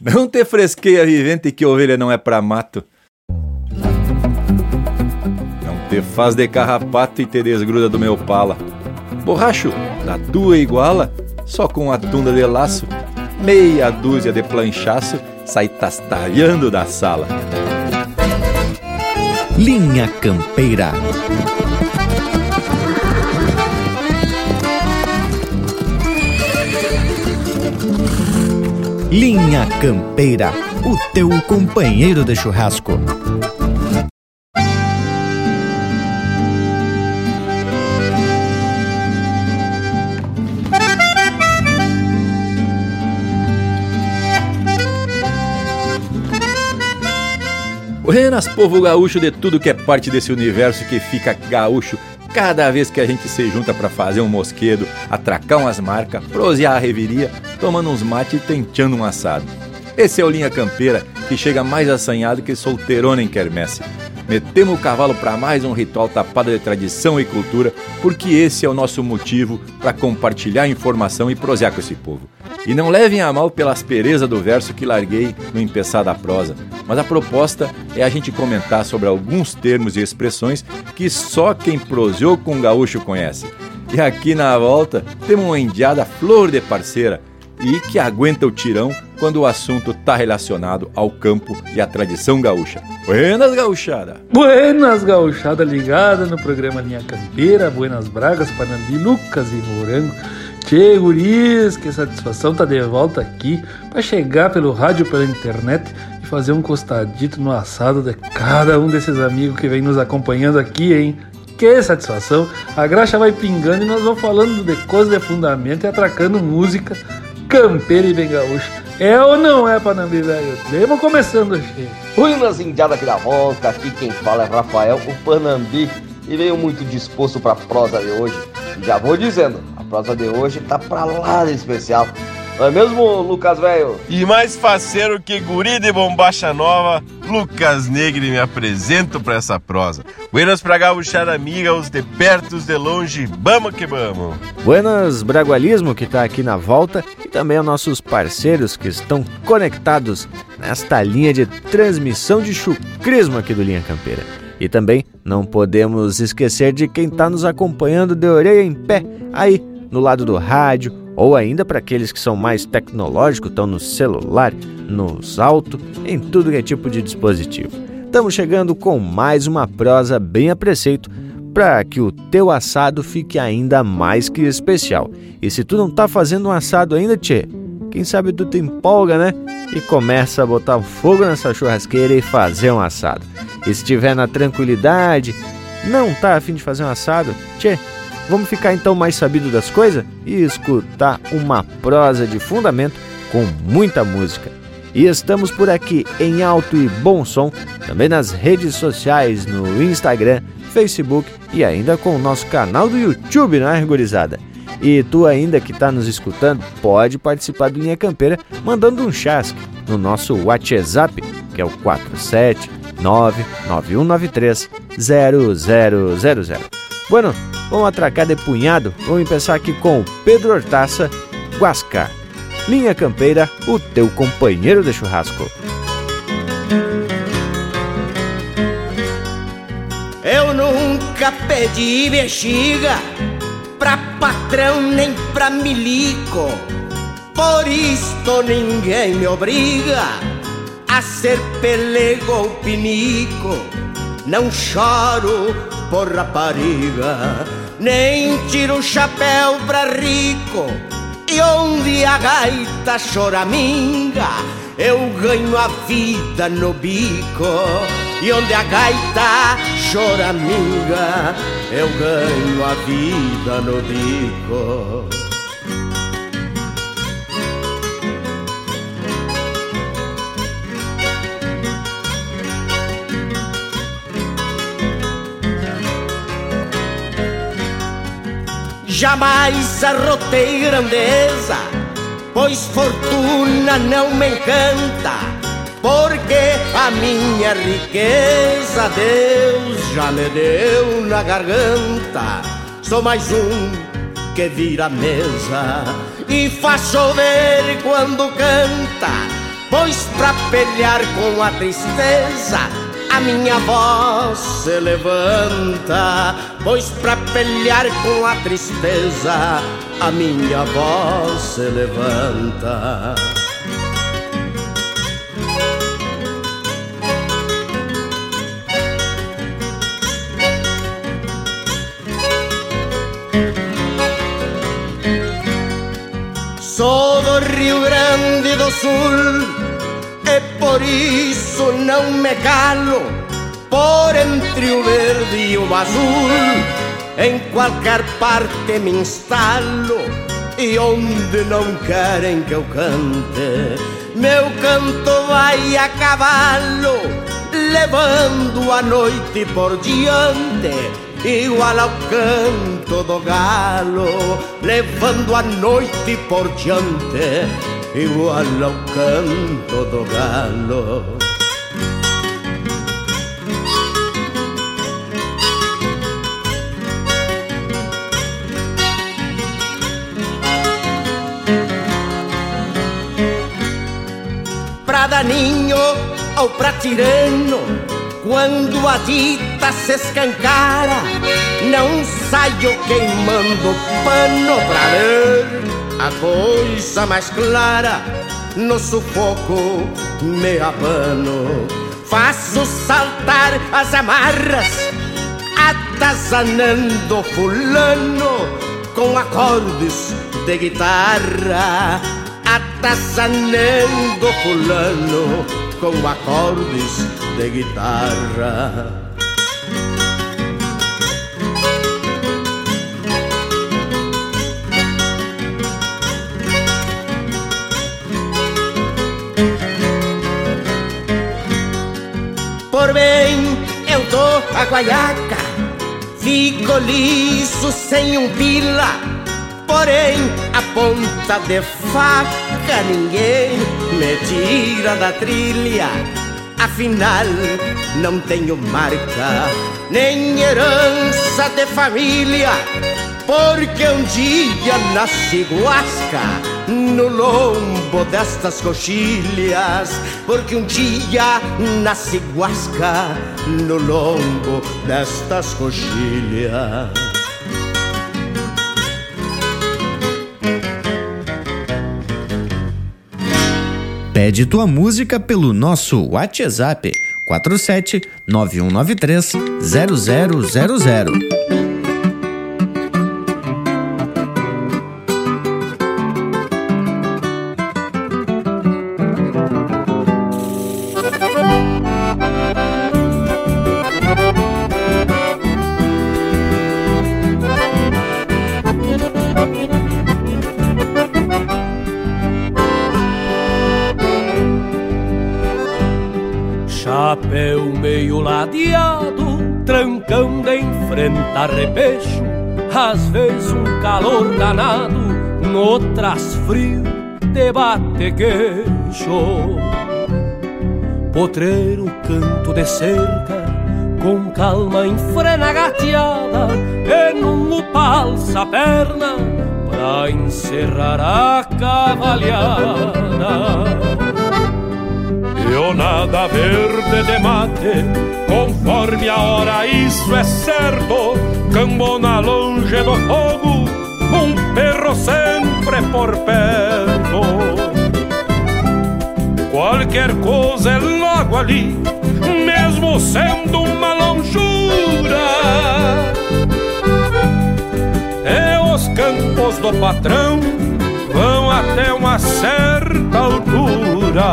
Não te fresqueia vivente que ovelha não é pra mato. Não te faz de carrapato e te desgruda do meu pala. Borracho, da tua iguala, só com a tunda de laço, meia dúzia de planchaço, sai tastalhando da sala. Linha Campeira. Linha Campeira, o teu companheiro de churrasco. Buenas, povo gaúcho de tudo que é parte desse universo que fica gaúcho cada vez que a gente se junta para fazer um mosquedo, atracar umas marcas, prosear a reviria, tomando uns mate e tenteando um assado. Esse é o Linha Campeira, que chega mais assanhado que solteirona em quermesse. Metemos o cavalo para mais um ritual tapado de tradição e cultura, porque esse é o nosso motivo para compartilhar informação e prosear com esse povo. E não levem a mal pela aspereza do verso que larguei no empeçar da prosa, mas a proposta é a gente comentar sobre alguns termos e expressões que só quem proseou com gaúcho conhece. E aqui na volta temos uma indiada flor de parceira e que aguenta o tirão quando o assunto está relacionado ao campo e à tradição gaúcha. Buenas, gauchada! Buenas, gauchada ligada no programa Linha Campeira, Buenas Bragas, Panambi, Lucas e Morango. Che, guris, que satisfação tá de volta aqui para chegar pelo rádio, pela internet e fazer um costadito no assado de cada um desses amigos que vem nos acompanhando aqui, hein? Que satisfação! A graxa vai pingando e nós vamos falando de coisa de fundamento e atracando música campeira e bem gaúcha. É ou não é, Panambi, velho? Vamos começando, Che. Fui nas indiadas aqui da volta, aqui quem fala é Rafael, o Panambi, e veio muito disposto para a prosa de hoje. Já vou dizendo, prosa de hoje tá pra lá de especial. Não é mesmo, Lucas Velho? E mais faceiro que guri de bombacha nova, Lucas Negre me apresento pra essa prosa. Buenas pra gauchar amiga, os de perto, os de longe, vamos que vamos. Buenas Bragualismo que tá aqui na volta e também aos nossos parceiros que estão conectados nesta linha de transmissão de chucrismo aqui do Linha Campeira. E também não podemos esquecer de quem está nos acompanhando de orelha em pé aí no lado do rádio, ou ainda para aqueles que são mais tecnológicos, estão no celular, nos auto, em tudo que é tipo de dispositivo. Estamos chegando com mais uma prosa bem a preceito para que o teu assado fique ainda mais que especial. E se tu não tá fazendo um assado ainda, tchê, quem sabe tu te empolga, né? E começa a botar fogo nessa churrasqueira e fazer um assado. E se estiver na tranquilidade, não tá afim de fazer um assado, tchê, Vamos ficar então mais sabido das coisas e escutar uma prosa de fundamento com muita música. E estamos por aqui em alto e bom som, também nas redes sociais, no Instagram, Facebook e ainda com o nosso canal do YouTube, não é, gurizada? E tu ainda que está nos escutando, pode participar do Linha Campeira mandando um chasque no nosso WhatsApp, que é o 47991930000. Bueno, Vamos atracar de punhado? Vamos começar aqui com Pedro Hortaça, Guascar. Linha Campeira, o teu companheiro de churrasco. Eu nunca pedi bexiga pra patrão nem pra milico. Por isto ninguém me obriga a ser pelego ou pinico. Não choro por rapariga, nem tiro o chapéu pra rico. E onde a gaita choraminga, eu ganho a vida no bico. E onde a gaita choraminga, eu ganho a vida no bico. Jamais arrotei grandeza, pois fortuna não me encanta, porque a minha riqueza Deus já me deu na garganta. Sou mais um que vira mesa e faz chover quando canta. Pois pra pelear com a tristeza a minha voz se levanta, pois pra pelear com a tristeza, a minha voz se levanta. Sou do Rio Grande do Sul por isso não me calo por entre o verde e o azul. Em qualquer parte me instalo e onde não querem que eu cante, meu canto vai a cavalo, levando a noite por diante. Igual ao canto do galo, levando a noite por diante igual ao canto do galo. Pra daninho ou pra tirano, quando a dita se escancara, não saio queimando pano pra ver a coisa mais clara no sufoco me abano. Faço saltar as amarras, atazanando fulano com acordes de guitarra. Atazanando fulano com acordes de guitarra. A guaiaca. Fico liso sem um pila Porém a ponta de faca ninguém me tira da trilha. Afinal não tenho marca Nem herança de família porque um dia nasci guasca no lombo destas coxilhas. Porque um dia nasci guasca no lombo destas coxilhas. Pede tua música pelo nosso WhatsApp 47 9193 0000. Calor danado, noutras frio, debate queixo. Potreiro canto de cerca, com calma enfrena gateada, e num palsa a perna, pra encerrar a cavalhada o nada verde de mate, conforme a hora, isso é certo. Cambona longe do fogo, sempre por perto. Qualquer coisa é logo ali, mesmo sendo uma longura. E os campos do patrão vão até uma certa altura.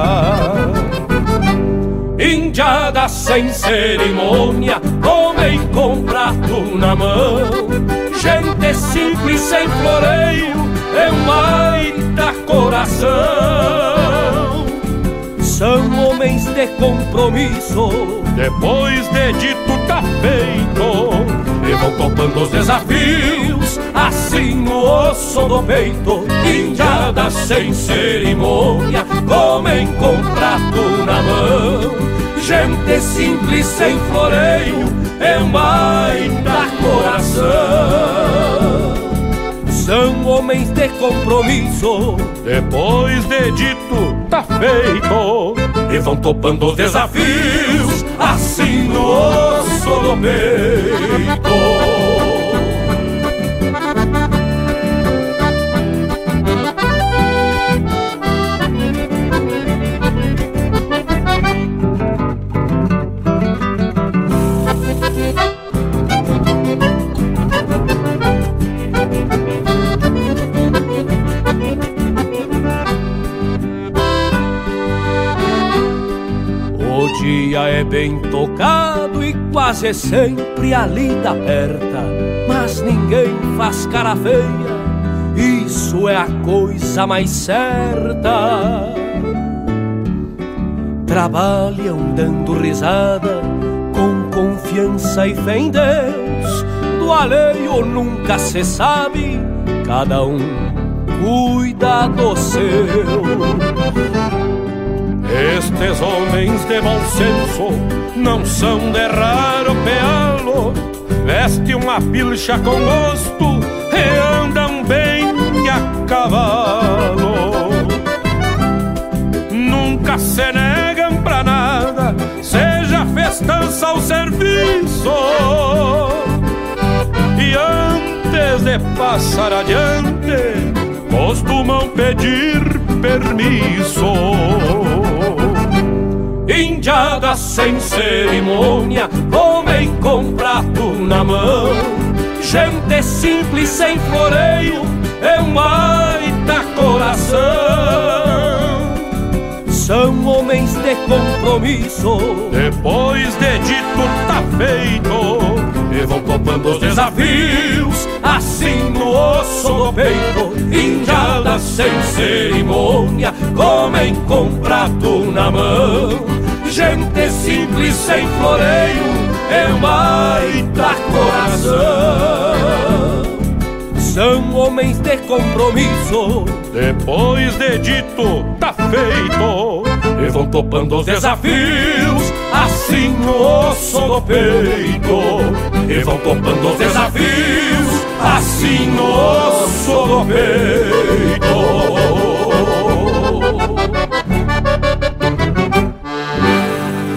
Indiada sem cerimônia, homem com prato na mão. Gente simples sem floreio, é um baita coração. São homens de compromisso, depois de dito tá feito. E vão topando os desafios, assim no osso do peito. Indiada sem cerimônia, homem com prato na mão. Gente simples sem floreio é um baita coração. São São homens de compromisso. Depois de dito, tá feito. E vão topando os desafios, assim no osso do peito. É bem tocado e quase sempre a lida aperta, mas ninguém faz cara feia, isso é a coisa mais certa. Trabalham dando risada, com confiança e fé em Deus, do alheio nunca se sabe, cada um cuida do seu. Estes homens de bom senso não são de raro pealo, veste uma pilcha com gosto e andam bem a cavalo. Nunca se negam pra nada, seja festança ou serviço. E antes de passar adiante, costumam pedir permisso. Indiada sem cerimônia, homem com prato na mão. Gente simples sem floreio, é um baita coração. São homens de compromisso. Depois de dito tá feito e vão topando os desafios, assim no osso do peito, injada sem cerimônia, comem com prato na mão. Gente simples sem floreio, é um baita coração. São homens de compromisso. Depois de dito, tá feito. E vão topando os desafios, assim no osso do peito. E vão topando os desafios, assim no osso do peito.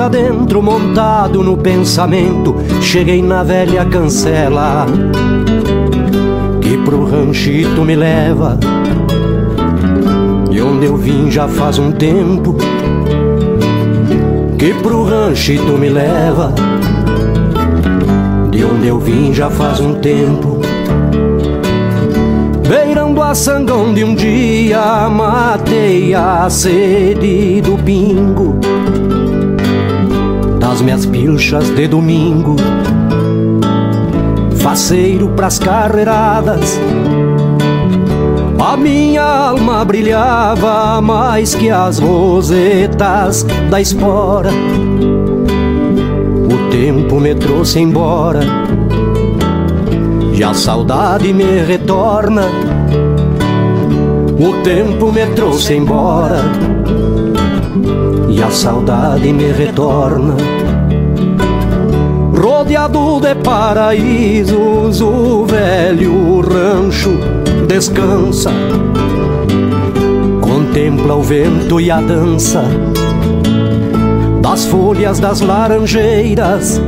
Pra dentro, montado no pensamento, cheguei na velha cancela que pro ranchito me leva. E onde eu vim já faz um tempo que pro ranchito me leva. De onde eu vim já faz um tempo. Beirando a sangão de um dia, matei a sede do pingo nas minhas pilchas de domingo. Faceiro pras carreiradas, a minha alma brilhava mais que as rosetas da espora. O tempo me trouxe embora e a saudade me retorna. O tempo me trouxe embora e a saudade me retorna. Rodeado de paraísos, o velho rancho descansa. Contempla o vento e a dança das folhas das laranjeiras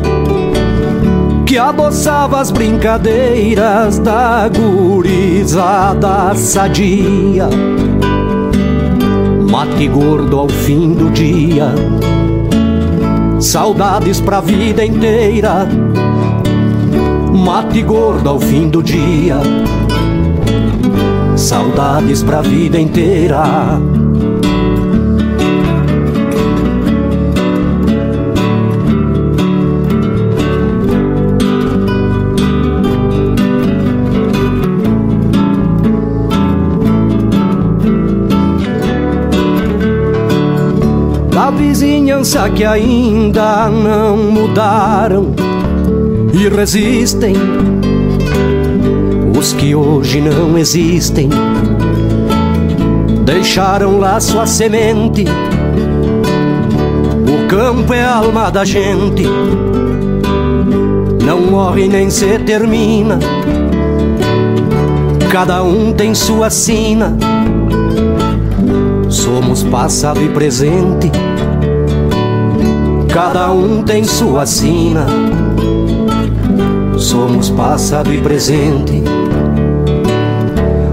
que adoçava as brincadeiras da gurizada sadia mate gordo ao fim do dia. Saudades pra vida inteira. Mate gordo ao fim do dia. Saudades pra vida inteira. Pensa que ainda não mudaram e resistem os que hoje não existem. Deixaram lá sua semente. O campo é a alma da gente. Não morre nem se termina. Cada um tem sua sina. Somos passado e presente. Cada um tem sua sina. Somos passado e presente.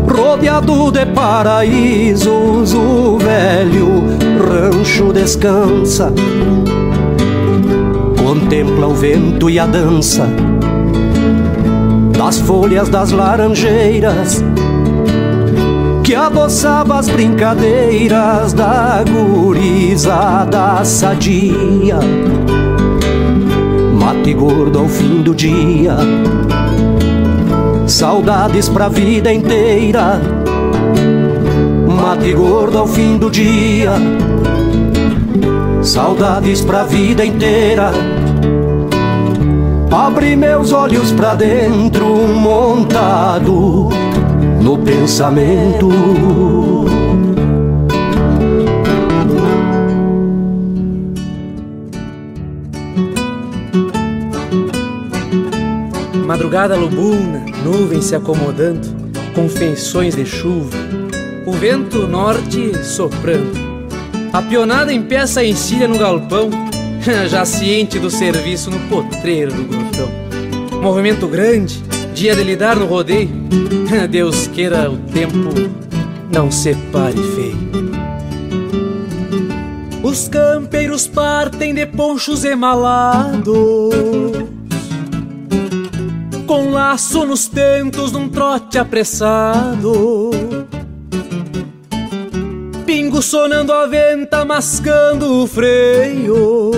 Rodeado de paraísos, o velho rancho descansa. Contempla o vento e a dança das folhas das laranjeiras que adoçava as brincadeiras da gurizada sadia. Mate gordo ao fim do dia, saudades pra vida inteira. Mate gordo ao fim do dia, saudades pra vida inteira. Abre meus olhos pra dentro, montado no pensamento. Madrugada lubuna, nuvens se acomodando, com feições de chuva, o vento norte soprando. A pionada empeça a encilha no galpão, já ciente do serviço no potreiro do grotão. Movimento grande, dia de lidar no rodeio, Deus queira o tempo não separe feio. Os campeiros partem de ponchos emalados, com laço nos tentos num trote apressado. Pingo sonando a venta, mascando o freio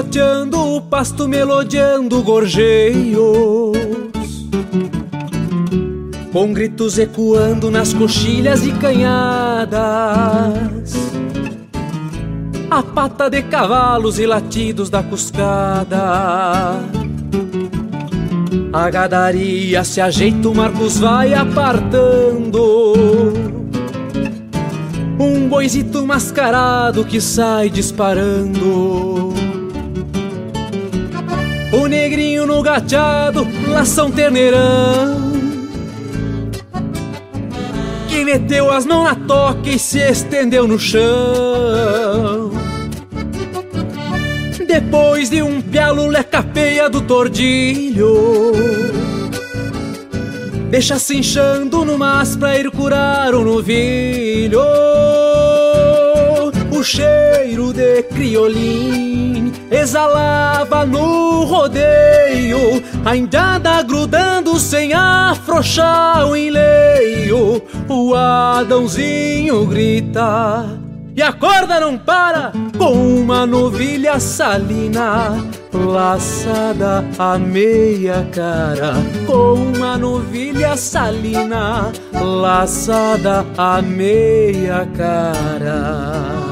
pisoteando o pasto, melodiando gorjeios. Com gritos ecoando nas coxilhas e canhadas. A pata de cavalos e latidos da cuscada. A gadaria se ajeita, o Marcos vai apartando. Um boizito mascarado que sai disparando. Gateado, lação terneirão Que meteu as mãos na toca e se estendeu no chão. Depois de um pialo lecapeia do tordilho Deixa cinchando no mas pra ir curar um novilho O cheiro de criolim exalava no rodeio, ainda grudando sem afrouxar o enleio. O Adãozinho grita e a corda não para com uma novilha salina laçada a meia cara com uma novilha salina laçada a meia cara.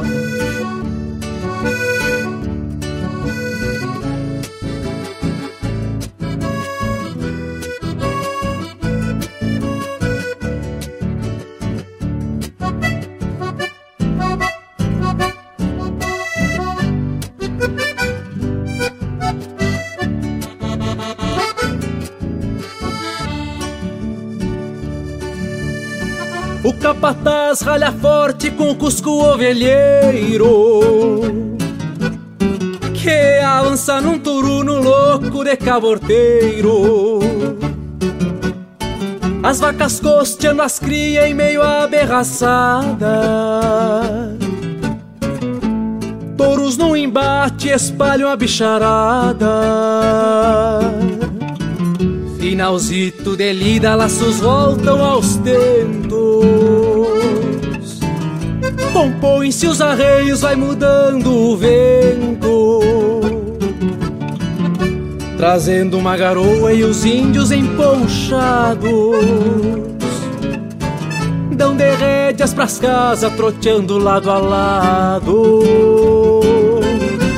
Capataz ralha forte com cusco ovelheiro. Que avança num turuno louco de caborteiro. As vacas costeando as cria em meio à berraçada Touros num embate espalham a bicharada. Finalzito de lida, laços voltam aos tentos. Compõem-se os arreios, vai mudando o vento. Trazendo uma garoa e os índios emponchados. andam de rédeas pras casas, troteando lado a lado.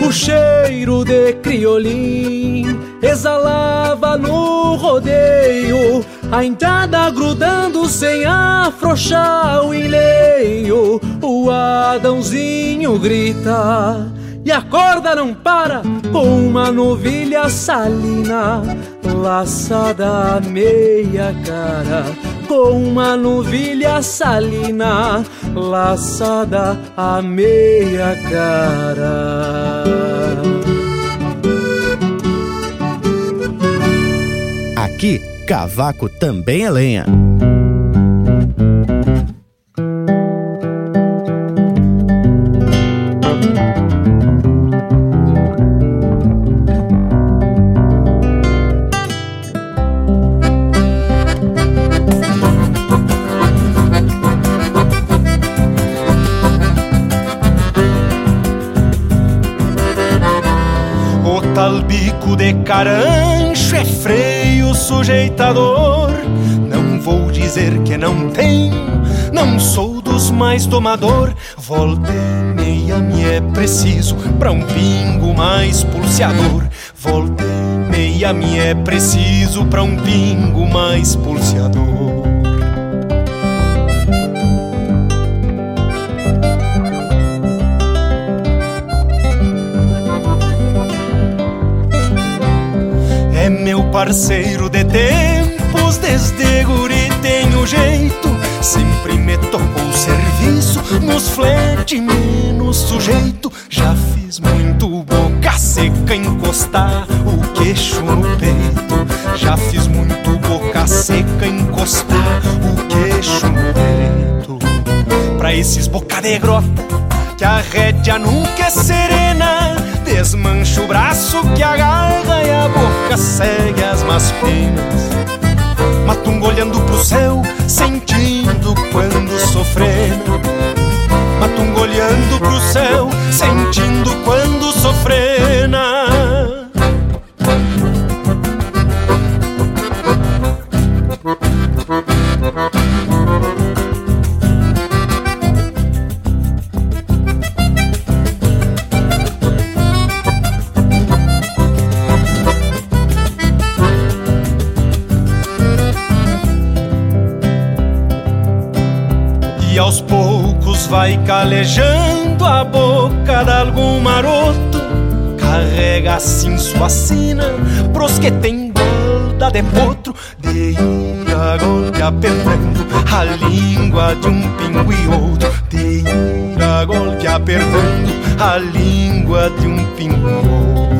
O cheiro de criolim exalava no rodeio, a entrada grudando sem afrouxar o enleio. O Adãozinho grita e a corda não para com uma novilha salina laçada a meia cara com uma novilha salina laçada a meia cara. Aqui, cavaco também é lenha. de carancho é freio sujeitador. Não vou dizer que não tenho, não sou dos mais domador. Volta e meia me é preciso pra um pingo mais pulseador. Volta e meia me é preciso pra um pingo mais pulseador. Parceiro de tempos, desde guri tenho jeito. Sempre me tocou serviço nos flete menos sujeito. Já fiz muito boca seca encostar o queixo no peito. Já fiz muito boca seca encostar o queixo no peito. Pra esses boca de grota que a rédea nunca é serena Desmancha o braço que agarra e a boca segue as más penas. Matungo olhando pro céu, sentindo quando sofrendo. Matungo olhando pro céu, sentindo quando sofrena. Vai calejando a boca de algum maroto. Carrega assim sua sina pros que tem golda de potro. De ir a golpe apertando a língua de um pingo e outro. De ir a golpe apertando a língua de um pingo e outro.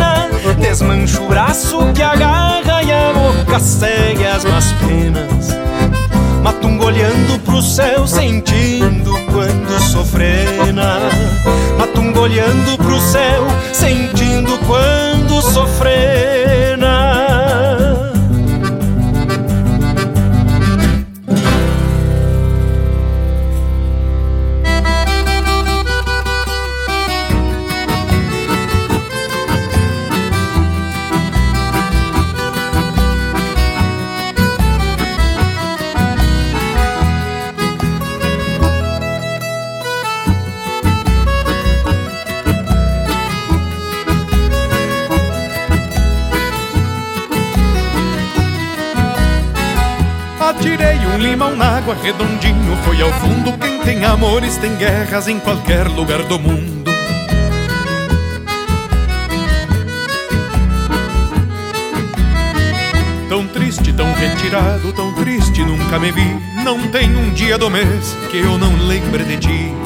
Desmancha o braço que agarra e a boca segue as más penas. Matungo olhando pro céu, sentindo quando sofrena. Matungo olhando pro céu, sentindo quando sofrena. Limão na água redondinho Foi ao fundo. Quem tem amores tem guerras em qualquer lugar do mundo. Tão triste, tão retirado, tão triste nunca me vi. Não tem um dia do mês que eu não lembre de ti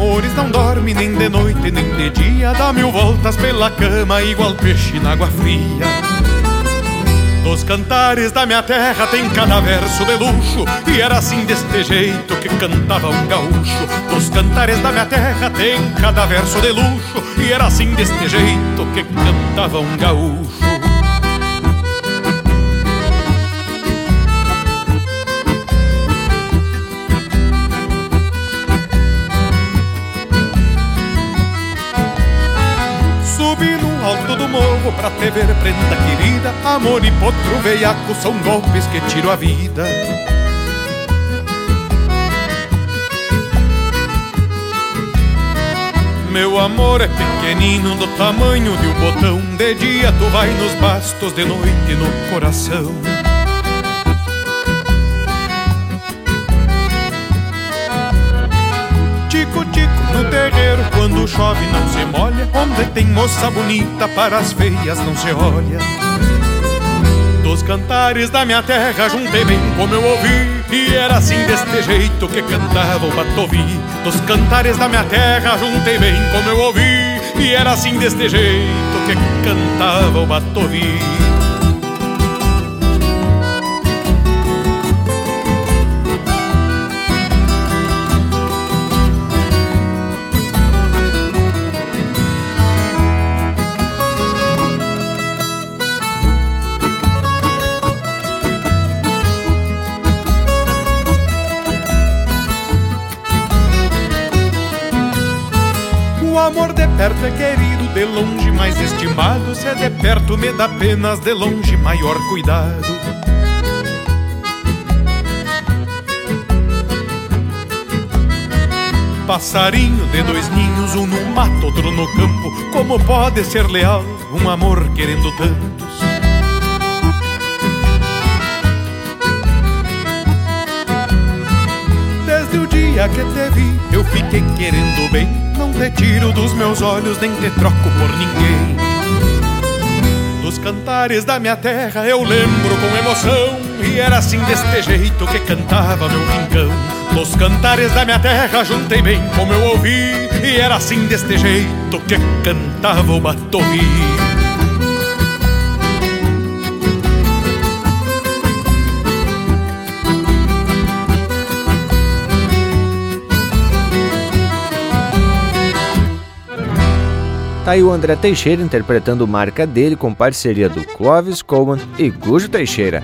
amores não dorme nem de noite nem de dia, dá mil voltas pela cama igual peixe na água fria. Dos cantares da minha terra tem cada verso de luxo E era assim deste jeito que cantava um gaúcho. Dos cantares da minha terra tem cada verso de luxo E era assim deste jeito que cantava um gaúcho morro pra te ver prenda querida. Amor e potro veiaco são golpes que tiro a vida. Meu amor é pequenino do tamanho de um botão. De dia tu vai nos bastos, de noite no coração. Tico-tico no terreiro Quando chove não se molha Onde tem moça bonita para as feias não se olha. Dos cantares da minha terra juntei bem como eu ouvi E era assim deste jeito que cantava o batovi. Dos cantares da minha terra juntei bem como eu ouvi E era assim deste jeito que cantava o batovi perto é querido, de longe mais estimado. Se é de perto me dá penas, de longe maior cuidado. Passarinho de dois ninhos, um no mato, outro no campo. Como pode ser leal um amor querendo tantos? Desde o dia que te vi, eu fiquei querendo bem não te tiro dos meus olhos, nem te troco por ninguém. Dos cantares da minha terra eu lembro com emoção, e era assim deste jeito que cantava meu rincão. Dos cantares da minha terra juntei bem como eu ouvi, e era assim deste jeito que cantava o batovi. Tá aí o André Teixeira interpretando marca dele com parceria do Clovis Coleman e Gujo Teixeira,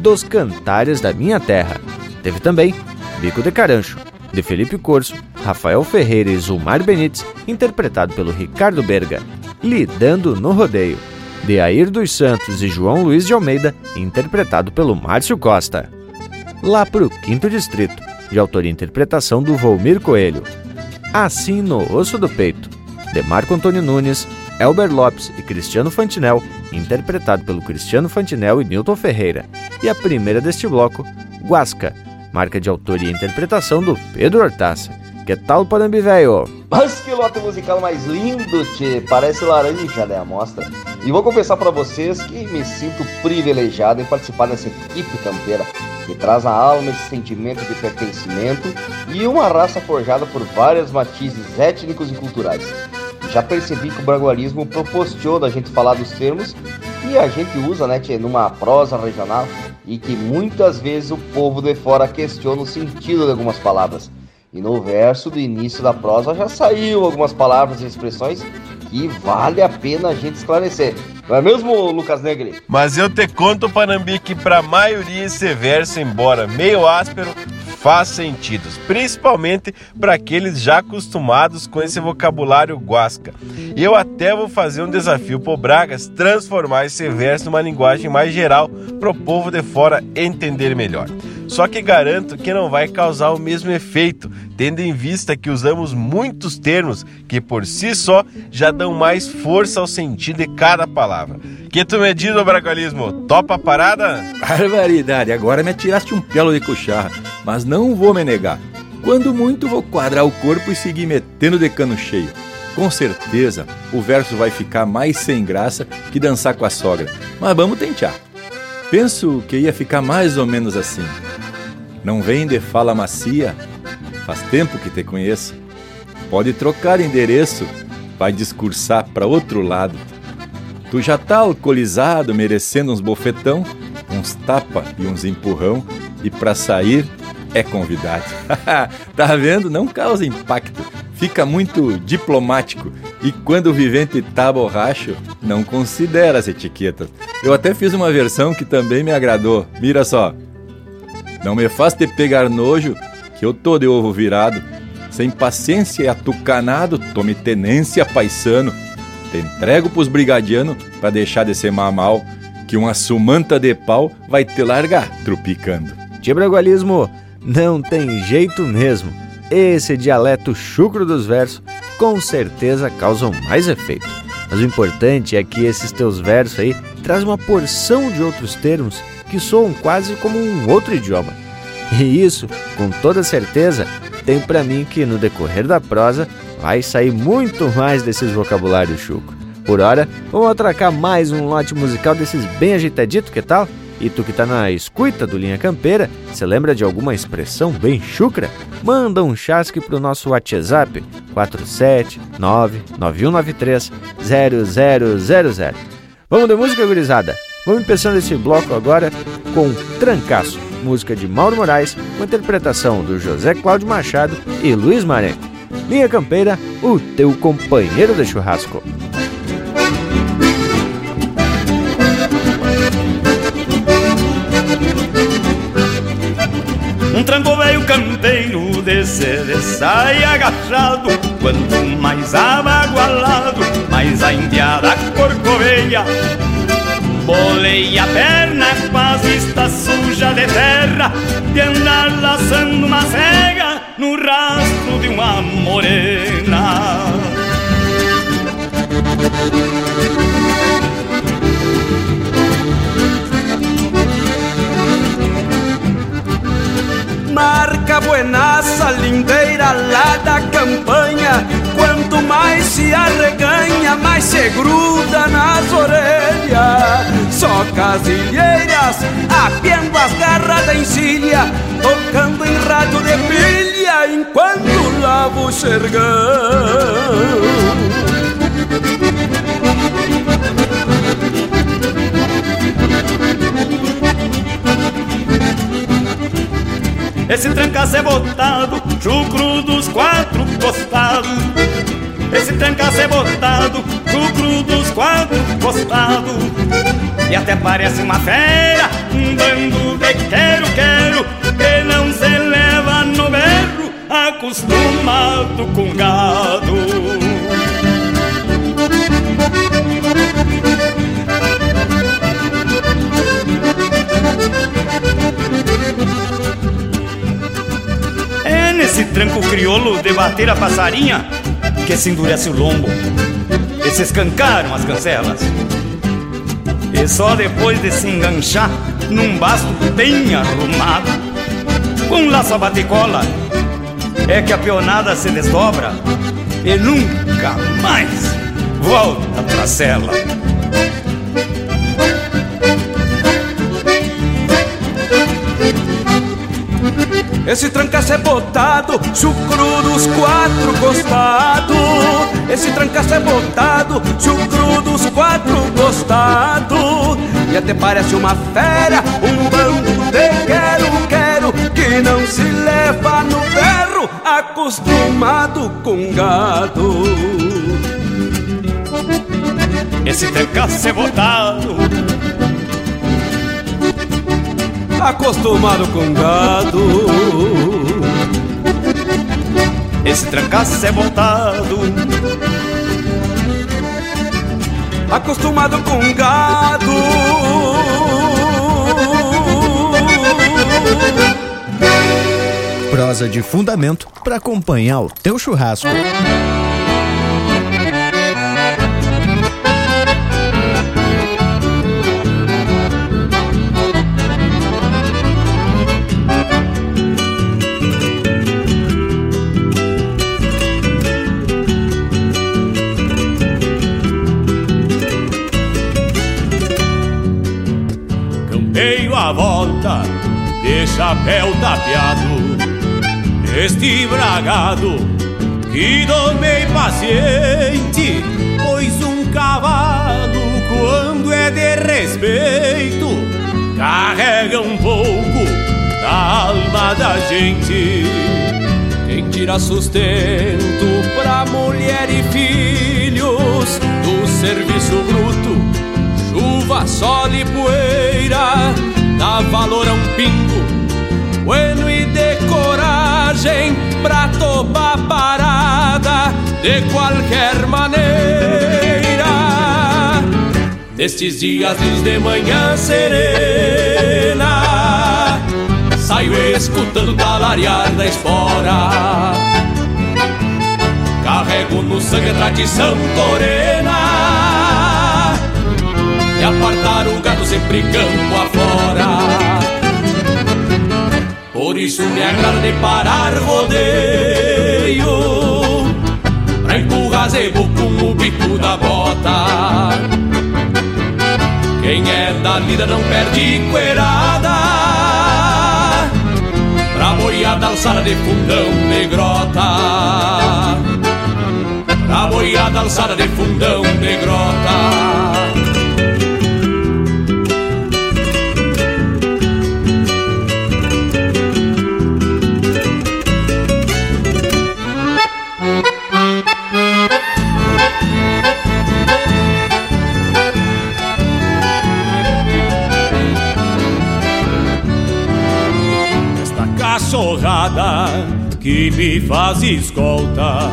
dos Cantares da Minha Terra. Teve também Bico de Carancho, de Felipe Corso, Rafael Ferreira e Zulmar Benites, interpretado pelo Ricardo Berga, Lidando no Rodeio, de Air dos Santos e João Luiz de Almeida, interpretado pelo Márcio Costa. Lá pro Quinto Distrito, de autoria e interpretação do Volmir Coelho. Assim no Osso do Peito, de Marco Antônio Nunes, Elber Lopes e Cristiano Fantinel, interpretado pelo Cristiano Fantinel e Newton Ferreira. E a primeira deste bloco, Guasca, marca de autoria e interpretação do Pedro Hortaça. Que tal, Panambi Velho? Mas que lote musical mais lindo, tchê! Parece laranja, né, a mostra? E vou confessar para vocês que me sinto privilegiado em participar dessa equipe campeira, que traz na alma esse sentimento de pertencimento e uma raça forjada por vários matizes étnicos e culturais. Já percebi que o bragualismo proporciona a gente falar dos termos que a gente usa, né, tchê, numa prosa regional e que muitas vezes o povo de fora questiona o sentido de algumas palavras. E no verso do início da prosa já saiu algumas palavras e expressões que vale a pena a gente esclarecer. Não é mesmo, Lucas Negri? Mas eu te conto, Panambi, que para a maioria esse verso, embora meio áspero, faz sentido, principalmente para aqueles já acostumados com esse vocabulário guasca. Eu até vou fazer um desafio pro Bragas transformar esse verso numa linguagem mais geral para o povo de fora entender melhor. Só que garanto que não vai causar o mesmo efeito, tendo em vista que usamos muitos termos que por si só já dão mais força ao sentido de cada palavra. Que tu me diz, Bragalismo, topa a parada? Barbaridade, agora me atiraste um pelo de cucharra, mas não vou me negar. Quando muito, vou quadrar o corpo e seguir metendo de cano cheio. Com certeza, o verso vai ficar mais sem graça que dançar com a sogra, mas vamos tentar. Penso que ia ficar mais ou menos assim. Não vem de fala macia, faz tempo que te conheço. pode trocar endereço, vai discursar para outro lado. Tu já tá alcoolizado, merecendo uns bofetão, uns tapa e uns empurrão, e para sair é convidado. tá vendo? Não causa impacto, fica muito diplomático e quando o vivente tá borracho, não considera as etiquetas. Eu até fiz uma versão que também me agradou. Mira só. Não me faz te pegar nojo, que eu tô de ovo virado. Sem paciência e atucanado, tome tenência, paisano. Te entrego pros brigadianos pra deixar de ser mamal, que uma sumanta de pau vai te largar trupicando. Tibragualismo não tem jeito mesmo. Esse dialeto chucro dos versos com certeza causam mais efeito. Mas o importante é que esses teus versos aí trazem uma porção de outros termos que soam quase como um outro idioma. E isso, com toda certeza, tem para mim que no decorrer da prosa vai sair muito mais desses vocabulários chuco. Por hora, vamos atracar mais um lote musical desses bem ajeitadito, que tal? E tu que tá na escuta do Linha Campeira, você lembra de alguma expressão bem chucra? Manda um chasque pro nosso WhatsApp 47991930000. Vamos de música, gurizada? Vamos começando esse bloco agora com Trancaço, música de Mauro Moraes, com interpretação do José Cláudio Machado e Luiz Marenco. Linha Campeira, o teu companheiro de churrasco. Um tranco velho campeiro descer sai agachado Quanto mais abagualado, mais a indiada corcoveia Bolei a perna, quase está suja de terra De andar laçando uma cega no rastro de uma morena marca buenaça, lindeira lá da campanha. Quanto mais se arreganha, mais se gruda nas orelhas. Só casilheiras, apiando as garras da encilha, tocando em rádio de pilha enquanto lavo o xergão. Esse trancaço é botado, chucro dos quatro costados. Esse trancaço é botado, chucro dos quatro costados. E até parece uma fera, um bando de quero-quero, que não se leva no berro, acostumado com gado. Esse tranco crioulo de bater a passarinha que se endurece o lombo e se escancaram as cancelas. E só depois de se enganchar num basto bem arrumado, com laço a batecola, é que a peonada se desdobra e nunca mais volta pra cela. Esse trancaço é botado, chucro dos quatro costados. Esse trancaço é botado, chucro dos quatro costados. E até parece uma fera, um bando de quero-quero que não se leva no ferro, acostumado com gado. Esse trancaço é botado acostumado com gado. Esse trancaço é montado, acostumado com gado. Prosa de fundamento para acompanhar o teu churrasco. De chapéu tapeado, este bragado e domei paciente, pois um cavalo, quando é de respeito, carrega um pouco da alma da gente. Quem tira sustento pra mulher e filhos do serviço bruto, chuva, sol e poeira, dá valor a um pingo bueno e de coragem pra topar parada de qualquer maneira. Nestes dias de manhã serena, saio escutando talarear da espora. Carrego no sangue a tradição torena e apartar o gado sempre campo Por isso me agrada de parar rodeio Pra empurrar zebu com o bico da bota. Quem é da lida não perde coerada Pra boiada alçada de fundão de grota. Pra boiada alçada de fundão de grota que me faz escolta.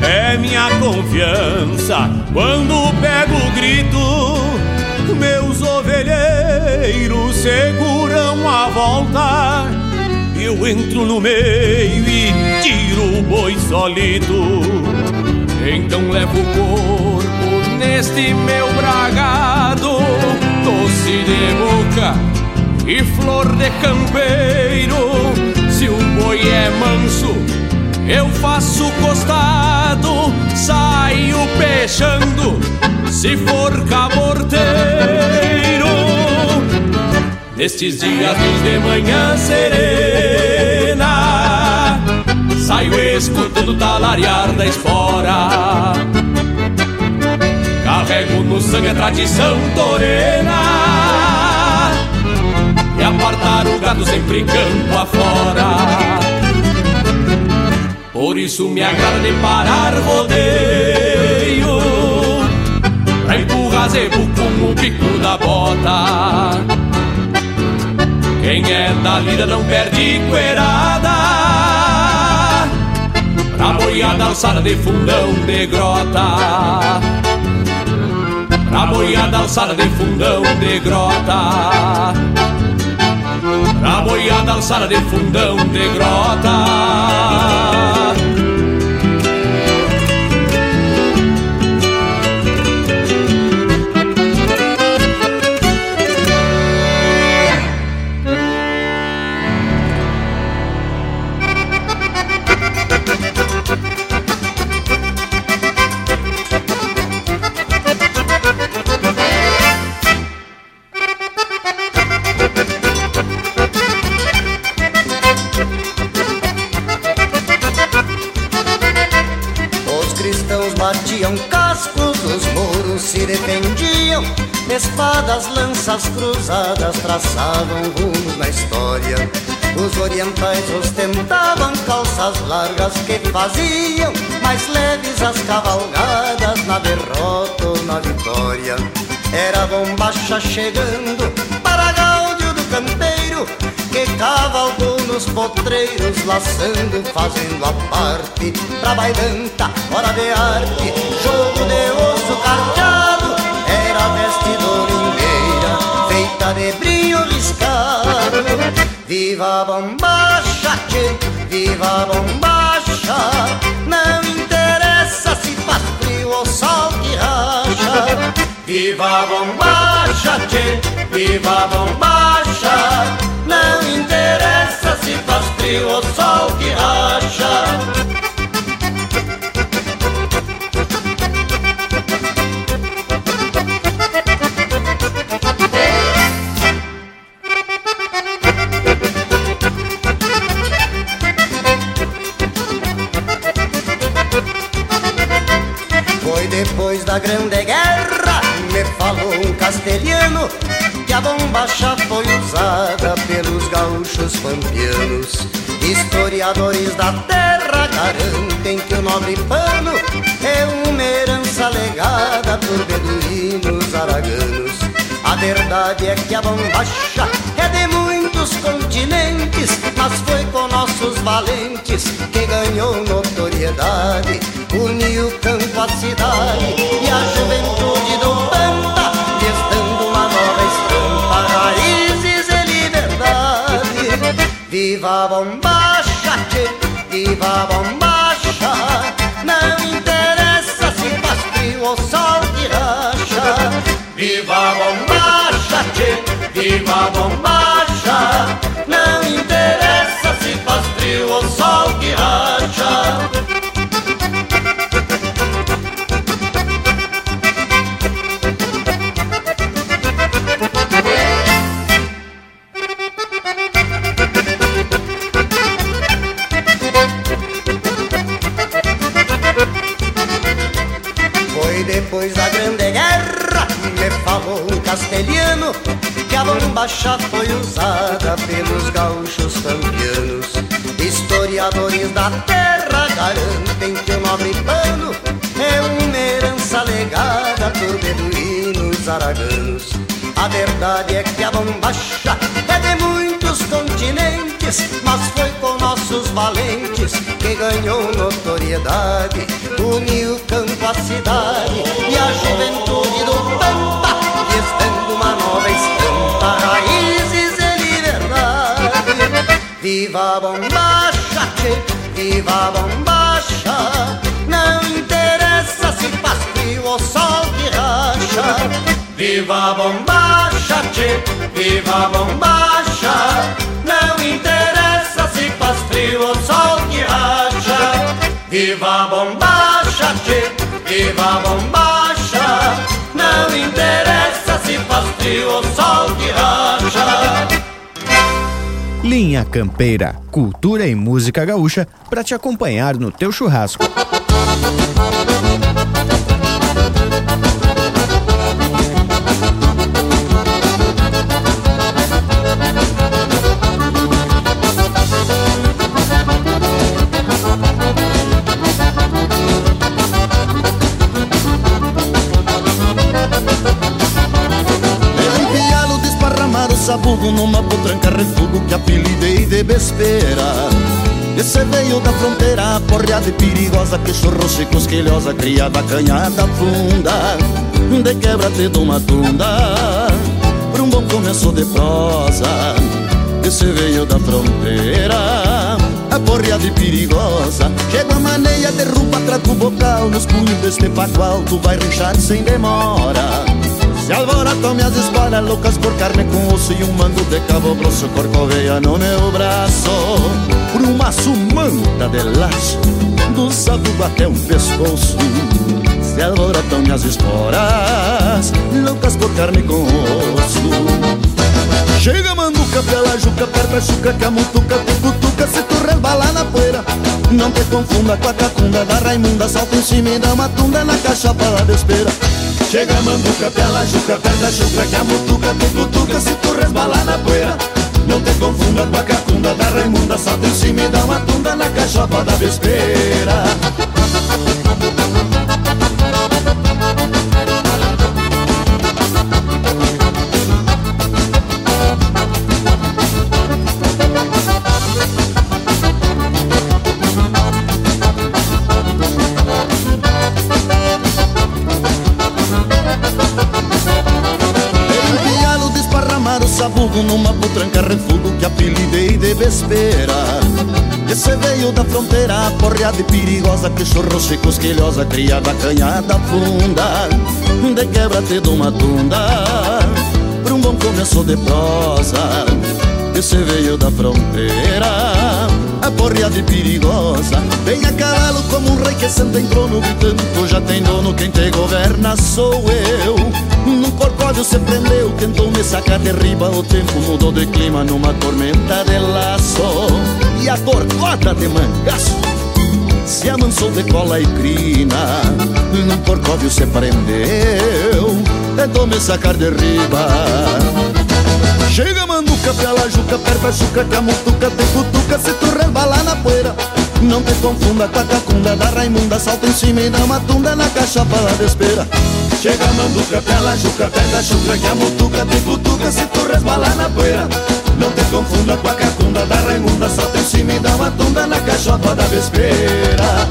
É minha confiança quando pego o grito. Meus ovelheiros seguram a volta. Eu entro no meio e tiro o boi solito. Então levo o corpo neste meu bragado, doce de boca e flor de campeiro boi é manso, eu faço costado, saio peixando, se for caborteiro. Nestes dias de manhã serena, saio escutando talarear da espora. Carrego no sangue a tradição torena apartar o gado sempre campo afora. Por isso me agrada de parar rodeio Pra empurrar zebu com o bico da bota. Quem é da lida não perde coerada Pra boiada alçada de fundão de grota. Pra boiada alçada de fundão de grota. A boiada alçada de fundão de grota Espadas, lanças cruzadas traçavam rumos na história. Os orientais ostentavam calças largas que faziam mais leves as cavalgadas na derrota ou na vitória. Era bombacha chegando para gáudio do campeiro que cavalgou nos potreiros, laçando, fazendo a parte pra bailanta, hora de arte, jogo de osso carteado era domingueira Feita de brilho riscado. Viva a bombacha, tchê, viva a bombacha. Não interessa se faz frio ou sol que racha. Viva a bombacha, tchê, viva a bombacha. Não interessa se faz frio ou sol que racha Grande Guerra me falou um castelhano que a bombacha foi usada pelos gaúchos pampianos. Historiadores da terra garantem que o nobre pano é uma herança legada por beduínos araganos. A verdade é que a bombacha é de muitos continentes, mas foi com nossos valentes que ganhou notoriedade. Uniu campo à cidade e a juventude do Pampa, lhes dando uma nova estampa, raízes e liberdade. Viva a bombacha, tchê, viva a bombacha, não interessa se faz ou racha. Viva a bombacha, viva a bombacha, não interessa bombacha foi usada pelos gaúchos campeanos. Historiadores da terra garantem que o nobre pano é uma herança legada por beduínos araganos. A verdade é que a bombacha é de muitos continentes, mas foi com nossos valentes que ganhou notoriedade. Uniu campo à cidade e a juventude do Pampa, lhes dando uma nova estampa, raízes e liberdade. Viva a bombacha, tchê, viva a bombacha, não interessa se faz frio ou sol que racha. Viva a bombacha, tchê, viva a bombacha, não interessa se faz frio ou sol que racha. Viva a bombacha, tchê, viva a bombacha, não interessa se faz frio ou sol que racha. Linha Campeira, cultura e música gaúcha para te acompanhar no teu churrasco. De besteira Esse veio da fronteira, porreada e perigosa Que chorrou se cosquilhosa, criada canhada funda De quebra te dou uma tunda. Por um bom começo de prosa Esse veio da fronteira porreada e perigosa Chega a maneia, derruba, trata o bocal Nos punhos deste pacoal, tu vai rinchar sem demora se alborotam minhas esporas loucas por carne com osso E um mango de cabo grosso, corcoveia no meu braço Por uma sumanta de laço, do sabugo até um pescoço Se alborotam minhas esporas loucas por carne com osso Chega manduca pela juca, aperta a chuca que a mutuca te cutuca Se tu resbalar na poeira, não te confunda com a cacunda da Raimunda Salta em cima e dá uma tunda na cachapa da despeira Chega manduca pela juca, aperta a chuca que a mutuca te cutuca Se tu resbalar na poeira, não te confunda com a cacunda da Raimunda Salta em cima e dá uma tunda na cachapa da vespeira desparramar o sabugo numa potranca refugo que apelidei de vespeira Esse veio da fronteira, porreada e perigosa Que chorrou se cosquilhosa, criada canhada funda De quebra te dou uma tunda. Por um bom começo de prosa Esse veio da fronteira a porreada e perigosa. Vem a cavalo como um rei que senta em trono Gritando, tu já tem dono, quem te governa sou eu Num corcóvio se prendeu, tentou me sacar de riba. O tempo mudou de clima numa tormenta de laço. E a corcota de mangaço se amansou de cola e crina. Num corcóvio se prendeu Tentou me sacar de riba. Chega manduca pela juca, perpa chuca Que a mutuca te cutuca. Se tu resbalar na poeira Não te confunda com a cacunda. Da Raimunda Salta em cima e dá uma tunda na cachapa da despeira Chega manduca pela juca, pega chuca Que a mutuca te cutuca se tu resbalar na poeira não te confunda com a cacunda da Raimunda. Salta em cima e dá uma tunda na caixota da vespeira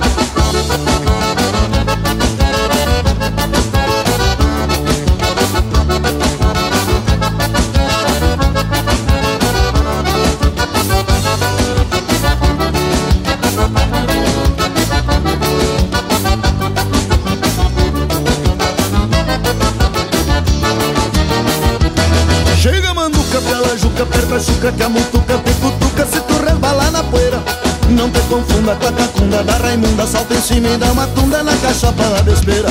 machuca que a mutuca te cutuca se tu resbalar na poeira. Não te confunda com a cacunda da Raimunda Salta em cima e dá uma tunda na cachapa da despeira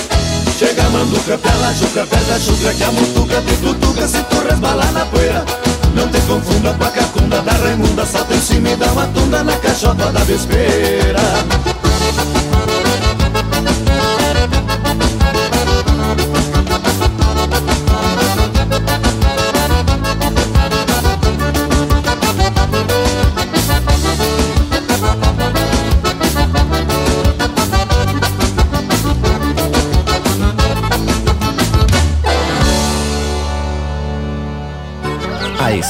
Chega a manduca, pela juca, pega a chuca Que a mutuca te cutuca se tu resbalar na poeira. Não te confunda com a cacunda da Raimunda Salta em cima e dá uma tunda na cachapa da vespeira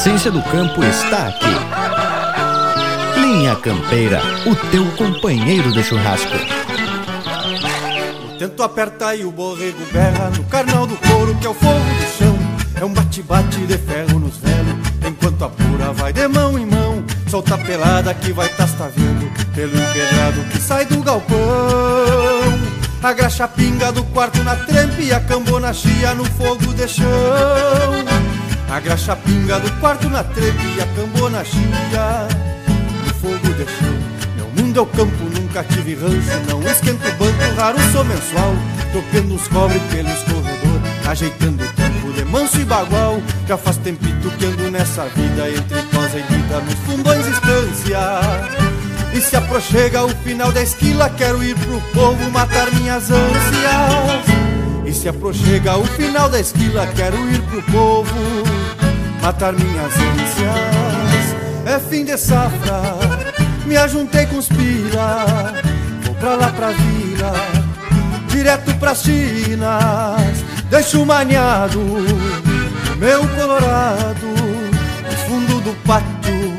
essência do campo está aqui. Linha Campeira, o teu companheiro de churrasco. O tento aperta e o borrego berra no carnal do couro que é o fogo do chão. É um bate-bate de ferro nos velhos, enquanto a pura vai de mão em mão. Solta a pelada que vai tastavendo pelo empedrado que sai do galpão. A graxa pinga do quarto na trempe e a cambona chia no fogo de chão. A graxa pinga do quarto na trepe e a cambona chia No fogo de chão. Meu mundo é o campo, nunca tive rancho Não esquento o banco, raro sou mensual. Tocando os cobre pelo escorredor Ajeitando o tempo de manso e bagual. Já faz tempito que ando nessa vida Entre prosa e lida nos fundões estância e se aproxega o final da esquila, quero ir pro povo matar minhas ânsias. Se aproxega o final da esquila, quero ir pro povo matar minhas ânsias. É fim de safra, me ajuntei com os pila, vou pra lá pra vila, direto pras chinas. Deixo maniado meu colorado no fundo do pátio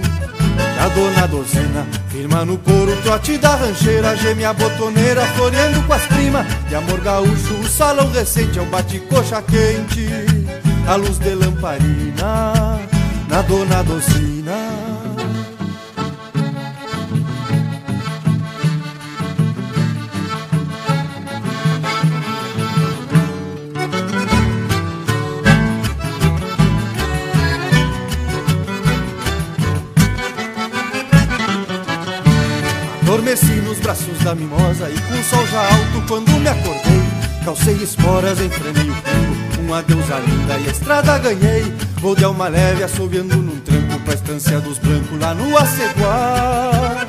da dona dozena. Firma no couro, trote da rancheira, geme a botoneira, floreando com as primas. De amor gaúcho, o salão recente é um bate-coxa quente, a luz de lamparina, na dona docina. Braços da mimosa e com o sol já alto quando me acordei Calcei esporas, enfrenei o pingo, uma deusa linda e a estrada ganhei Vou de alma leve assobiando num tranco pra estância dos brancos lá no aceguar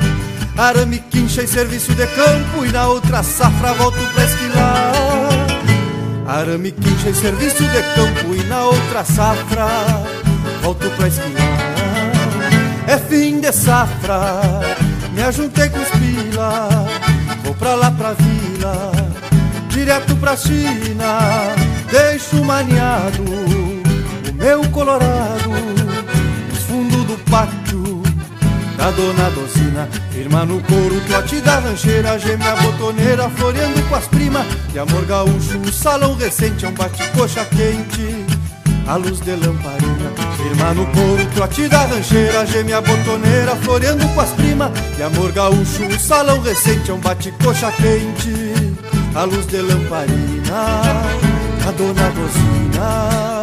Arame, quincha e serviço de campo e na outra safra volto pra esquilar. Arame, quincha e serviço de campo e na outra safra volto pra esquilar. É fim de safra me ajuntei com os pila, vou pra lá pra vila, direto pra China. Deixo maniado o meu colorado nos fundo do pátio da dona Docina. Firma no couro, trote da rancheira, geme a botoneira, floreando com as primas. De amor gaúcho, o salão recente é um bate-coxa quente a luz de lamparina Firma no couro, trote da rancheira Geme a botoneira, floreando com as primas. De amor gaúcho, o salão recente É um bate-coxa quente. A luz de lamparina A dona Rosina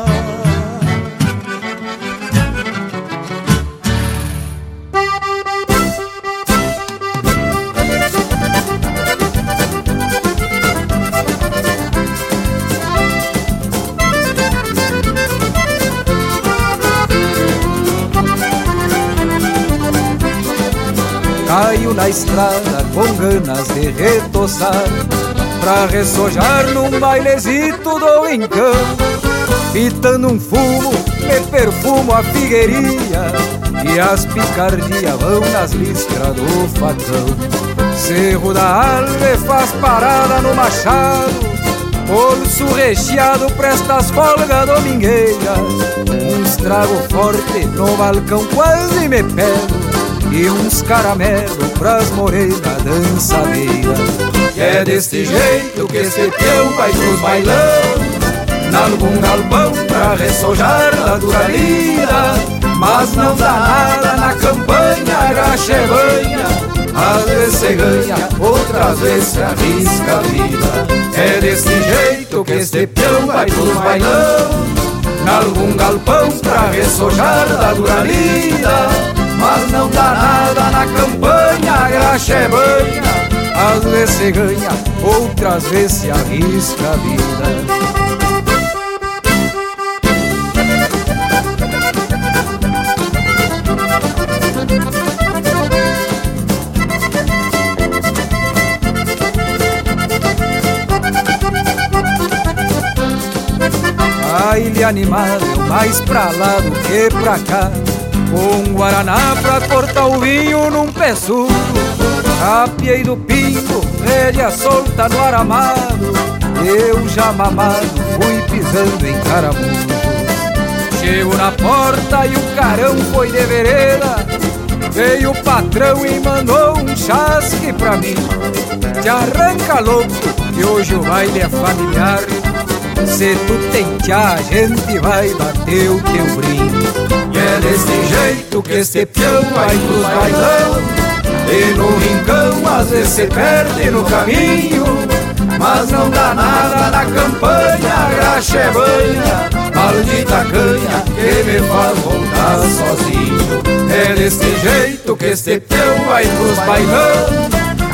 Na estrada com ganas de retoçar Pra ressojar num bailezito do rincão Pitando um fumo, me perfumo a figueirinha E as picardias vão nas listras do facão. Cerro da Alve faz parada no machado Bolso recheado presta as folgas domingueiras. Uns trago forte no balcão quase me pego E uns caramelo pras morenas dançadeiras E é deste jeito que esse peão vai pros bailão Nalgum galpão pra ressojar da dura lida Mas não dá nada na campanha, graxa banha às vezes se ganha, outras vezes se arrisca a vida. É desse jeito que este peão vai pros bailão Nalgum galpão pra ressojar da dura lida Mas não dá nada na campanha, a graxa é banha Às vezes se ganha, outras vezes se arrisca a vida baile animado, mais pra lá do que pra cá. Com guaraná pra cortar o vinho num pé surdo. Capiei do pinto, rédea solta no aramado. Eu já mamado, fui pisando em caramujo. Chego na porta e o carão foi de vereda. Veio o patrão e mandou um chasque pra mim. Te arranca louco, que hoje o baile é familiar. Se tu tchá, a gente vai bater o teu brinde E é desse jeito que este peão vai pros bailão. E no rincão às vezes se perde no caminho Mas não dá nada na campanha, graxa é banha Maldita canha que me faz voltar sozinho. É desse jeito que este peão vai pros bailão.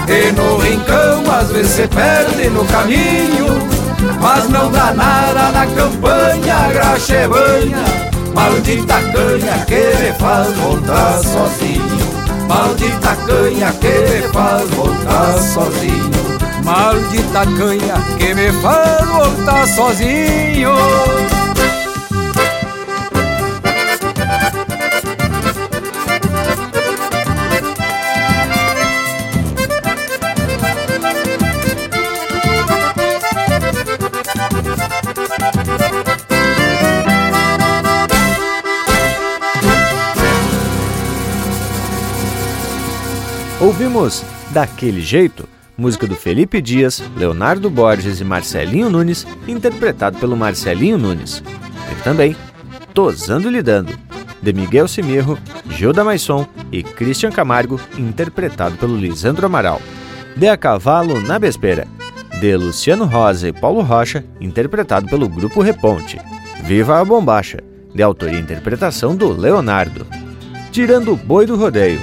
E no rincão às vezes se perde no caminho mas não dá nada na campanha, graxa é banha Maldita canha que me faz voltar sozinho. Maldita canha que me faz voltar sozinho. Maldita canha que me faz voltar sozinho Ouvimos Daquele Jeito, música do Felipe Dias, Leonardo Borges e Marcelinho Nunes, interpretado pelo Marcelinho Nunes. E também Tosando Lidando, de Miguel Simirro, Gilda Maisson e Christian Camargo, interpretado pelo Lisandro Amaral. De A Cavalo na Bespera, de Luciano Rosa e Paulo Rocha, interpretado pelo Grupo Reponte. Viva a Bombacha, de autoria e interpretação do Leonardo. Tirando o Boi do Rodeio,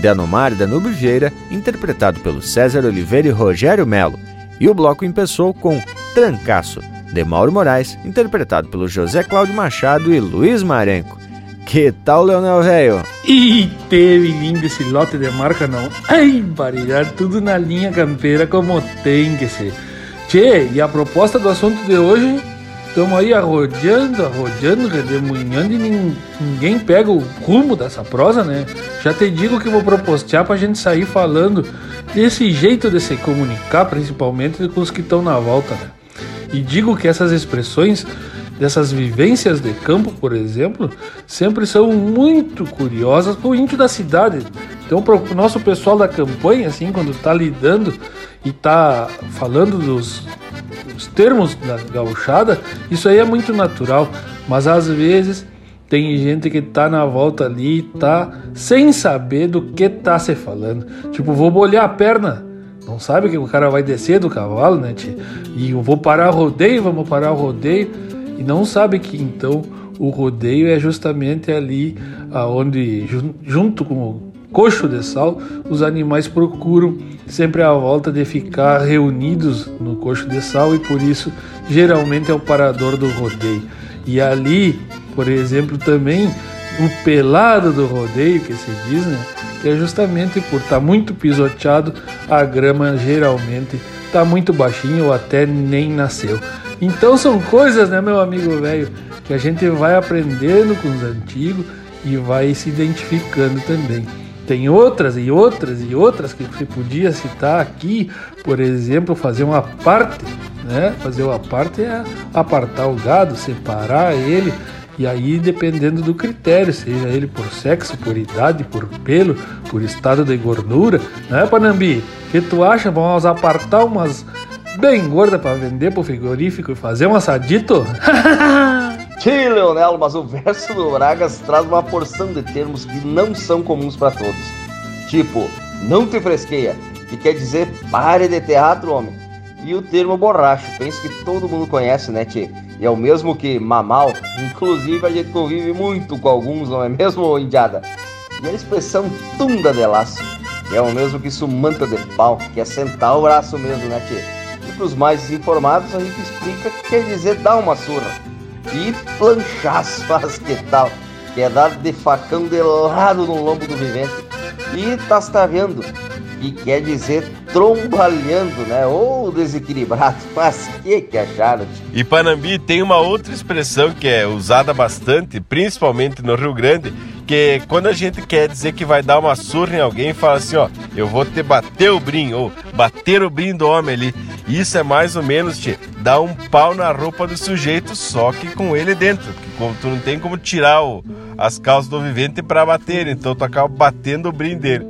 de Anomar Danube Vieira, interpretado pelo César Oliveira e Rogério Melo, e o bloco empeçou com Trancaço, de Mauro Moraes, interpretado pelo José Cláudio Machado e Luiz Marenco. Que tal, Leonel Velho? E teve lindo esse lote de marca, não? Ai, variar tudo na linha campeira como tem que ser. Tchê, e a proposta do assunto de hoje Estamos aí arrodeando, arrodeando, redemoinhando e ninguém pega o rumo dessa prosa, né? Já te digo que vou propostear pra gente sair falando desse jeito de se comunicar, principalmente com os que estão na volta, né? E digo que essas expressões dessas vivências de campo, por exemplo, sempre são muito curiosas pro índio da cidade. Então, pro nosso pessoal da campanha, assim, quando tá lidando e tá falando dos, os termos da gauchada, isso aí é muito natural, mas às vezes tem gente que tá na volta ali e tá sem saber do que tá se falando. Tipo, vou bolhar a perna, não sabe que o cara vai descer do cavalo, né? Tia? E eu vou parar o rodeio, vamos parar o rodeio, e não sabe que então o rodeio é justamente ali aonde junto com o coxo de sal, os animais procuram sempre a volta de ficar reunidos no coxo de sal e por isso geralmente é o parador do rodeio. E ali, por exemplo, também o pelado do rodeio, que se diz, né? Que é justamente por estar tá muito pisoteado, a grama geralmente está muito baixinho ou até nem nasceu. Então são coisas, né, meu amigo velho, que a gente vai aprendendo com os antigos e vai se identificando também. Tem outras e outras e outras que você podia citar aqui, por exemplo, fazer uma parte, né? Fazer uma parte é apartar o gado, separar ele, e aí dependendo do critério, seja ele por sexo, por idade, por pelo, por estado de gordura, né, Panambi? O que tu acha? Vamos apartar umas bem gordas para vender pro frigorífico e fazer um assadito? Sim, Leonel, mas o verso do Bragas traz uma porção de termos que não são comuns para todos. Tipo, não te fresqueia, que quer dizer pare de teatro, homem. E o termo borracho, penso que todo mundo conhece, né, tchê? E é o mesmo que mamal, inclusive a gente convive muito com alguns, não é mesmo, indiada? E a expressão tunda de laço, que é o mesmo que sumanta de pau, que é sentar o braço mesmo, né, tchê? E para os mais informados, a gente explica que quer dizer dar uma surra e planchaço faz que tal, que é dar de facão de lado no lombo do vivente, e tastaveando, que quer dizer trombalhando, né? Ou desequilibrado. Mas que que acharam? E Panambi tem uma outra expressão que é usada bastante, principalmente no Rio Grande, que quando a gente quer dizer que vai dar uma surra em alguém, fala assim, ó, eu vou te bater o brim, ou bater o brim do homem ali. Isso é mais ou menos, te dar um pau na roupa do sujeito, só que com ele dentro. Porque tu não tem como tirar o, as calças do vivente para bater, então tu acaba batendo o brim dele.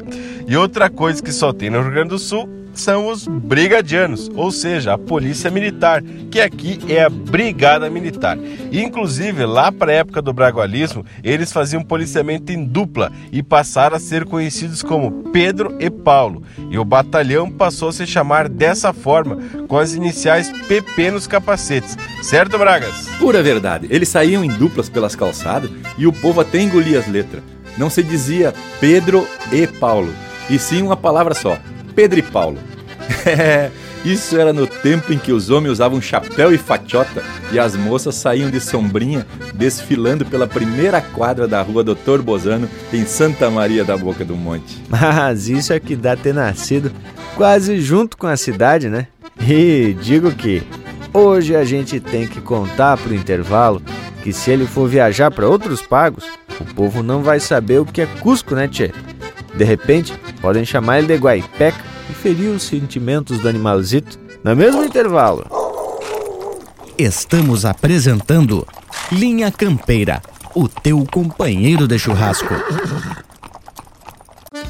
E outra coisa que só tem no Rio Grande do Sul são os brigadianos, ou seja, a polícia militar, que aqui é a brigada militar. Inclusive, lá para a época do bragualismo, eles faziam policiamento em dupla e passaram a ser conhecidos como Pedro e Paulo. E o batalhão passou a se chamar dessa forma, com as iniciais PP nos capacetes. Certo, Bragas? Pura verdade. Eles saíam em duplas pelas calçadas e o povo até engolia as letras. Não se dizia Pedro e Paulo, e sim uma palavra só, Pedro e Paulo. É, isso era no tempo em que os homens usavam chapéu e fatiota e as moças saíam de sombrinha desfilando pela primeira quadra da rua Doutor Bozano em Santa Maria da Boca do Monte. Mas isso é que dá ter nascido quase junto com a cidade, né? E digo que hoje a gente tem que contar pro intervalo que se ele for viajar para outros pagos, o povo não vai saber o que é Cusco, né, tchê? De repente, podem chamar ele de Guaipeca e ferir os sentimentos do animalzito no mesmo intervalo. Estamos apresentando Linha Campeira, o teu companheiro de churrasco.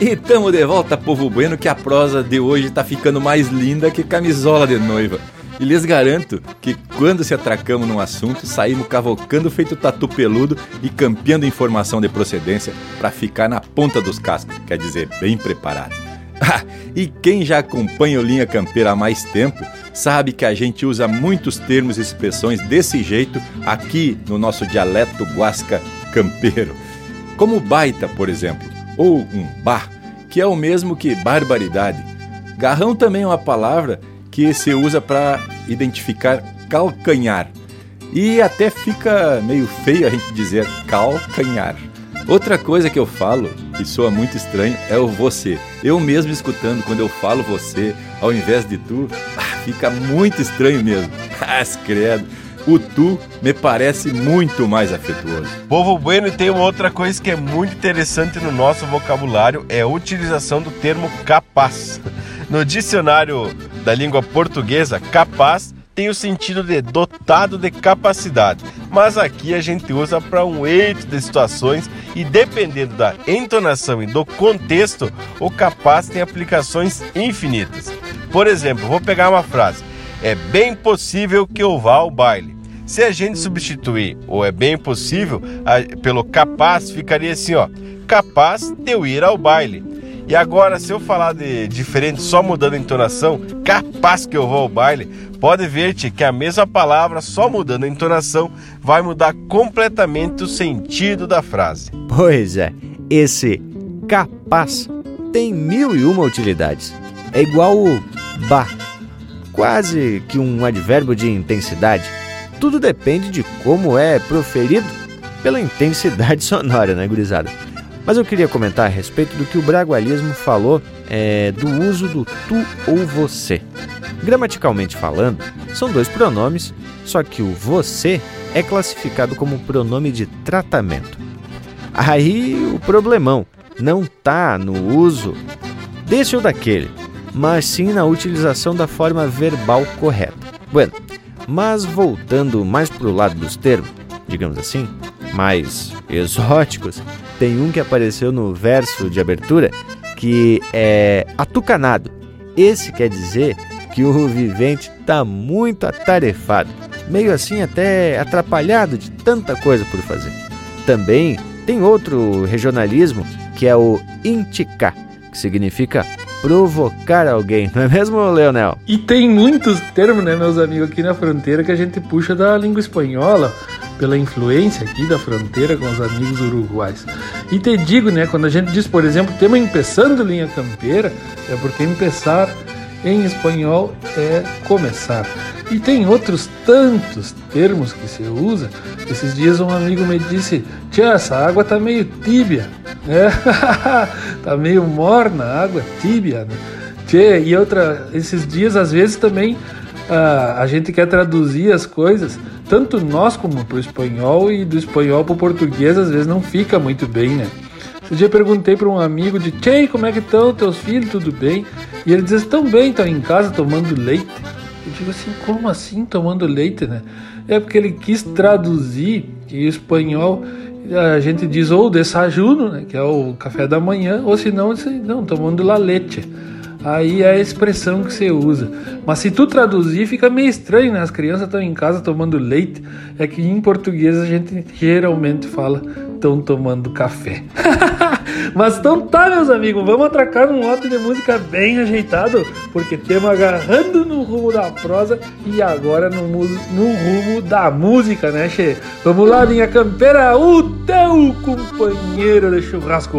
E tamo de volta, povo bueno, que a prosa de hoje tá ficando mais linda que camisola de noiva. E lhes garanto que quando se atracamos num assunto, saímos cavocando feito tatu peludo e campeando informação de procedência para ficar na ponta dos cascos, quer dizer, bem preparado. Ah, e quem já acompanha o Linha Campeira há mais tempo sabe que a gente usa muitos termos e expressões desse jeito aqui no nosso dialeto guasca campeiro. Como baita, por exemplo, ou um bar, que é o mesmo que barbaridade. Garrão também é uma palavra que se usa para identificar calcanhar. E até fica meio feio a gente dizer calcanhar. Outra coisa que eu falo, que soa muito estranho, é o você. Eu mesmo escutando, quando eu falo você, ao invés de tu, fica muito estranho mesmo. Mas credo, o tu me parece muito mais afetuoso. Povo Bueno, tem uma outra coisa que é muito interessante no nosso vocabulário, é a utilização do termo capaz. No dicionário da língua portuguesa, capaz tem o sentido de dotado de capacidade, mas aqui a gente usa para um eito de situações e dependendo da entonação e do contexto, o capaz tem aplicações infinitas. Por exemplo, vou pegar uma frase: é bem possível que eu vá ao baile. Se a gente substituir, ou é bem possível, pelo capaz, ficaria assim, ó. Capaz de eu ir ao baile. E agora, se eu falar de diferente, só mudando a entonação, capaz que eu vou ao baile, pode ver-te que a mesma palavra, só mudando a entonação, vai mudar completamente o sentido da frase. Pois é, esse capaz tem mil e uma utilidades. É igual o ba, quase que um advérbio de intensidade. Tudo depende de como é proferido pela intensidade sonora, né, gurizada? Mas eu queria comentar a respeito do que o bragualismo falou é, do uso do tu ou você. Gramaticalmente falando, são dois pronomes, só que o você é classificado como pronome de tratamento. Aí o problemão não tá no uso desse ou daquele, mas sim na utilização da forma verbal correta. Bueno, mas voltando mais para o lado dos termos, digamos assim, mais exóticos, tem um que apareceu no verso de abertura que é atucanado. Esse quer dizer que o vivente está muito atarefado, meio assim até atrapalhado de tanta coisa por fazer. Também tem outro regionalismo que é o inticar, que significa provocar alguém, não é mesmo, Leonel? E tem muitos termos, né, meus amigos, aqui na fronteira que a gente puxa da língua espanhola pela influência aqui da fronteira com os amigos uruguais. E te digo, né, quando a gente diz, por exemplo, tema empeçando linha campeira, é porque empezar em espanhol é começar. E tem outros tantos termos que se usa. Esses dias um amigo me disse: Tia, essa água tá meio tíbia. É, tá meio morna a água, tíbia. Né? E outra, esses dias às vezes também a gente quer traduzir as coisas, tanto nós como para o espanhol e do espanhol para o português às vezes não fica muito bem, né? Esse dia perguntei para um amigo de Tchê, como é que estão teus filhos, tudo bem? E ele diz, estão bem, estão em casa tomando leite. Eu digo assim, como assim tomando leite, né? É porque ele quis traduzir em espanhol a gente diz ou desajuno, né, que é o café da manhã, ou se não, não, tomando la leite. Aí é a expressão que você usa. Mas se tu traduzir, fica meio estranho, né? As crianças estão em casa tomando leite. É que em português a gente geralmente fala estão tomando café. Mas então tá, meus amigos, vamos atracar num lote de música bem ajeitado, porque temos agarrando no rumo da prosa e agora no, no rumo da música, né, Che? Vamos lá, linha campeira, o teu companheiro de churrasco.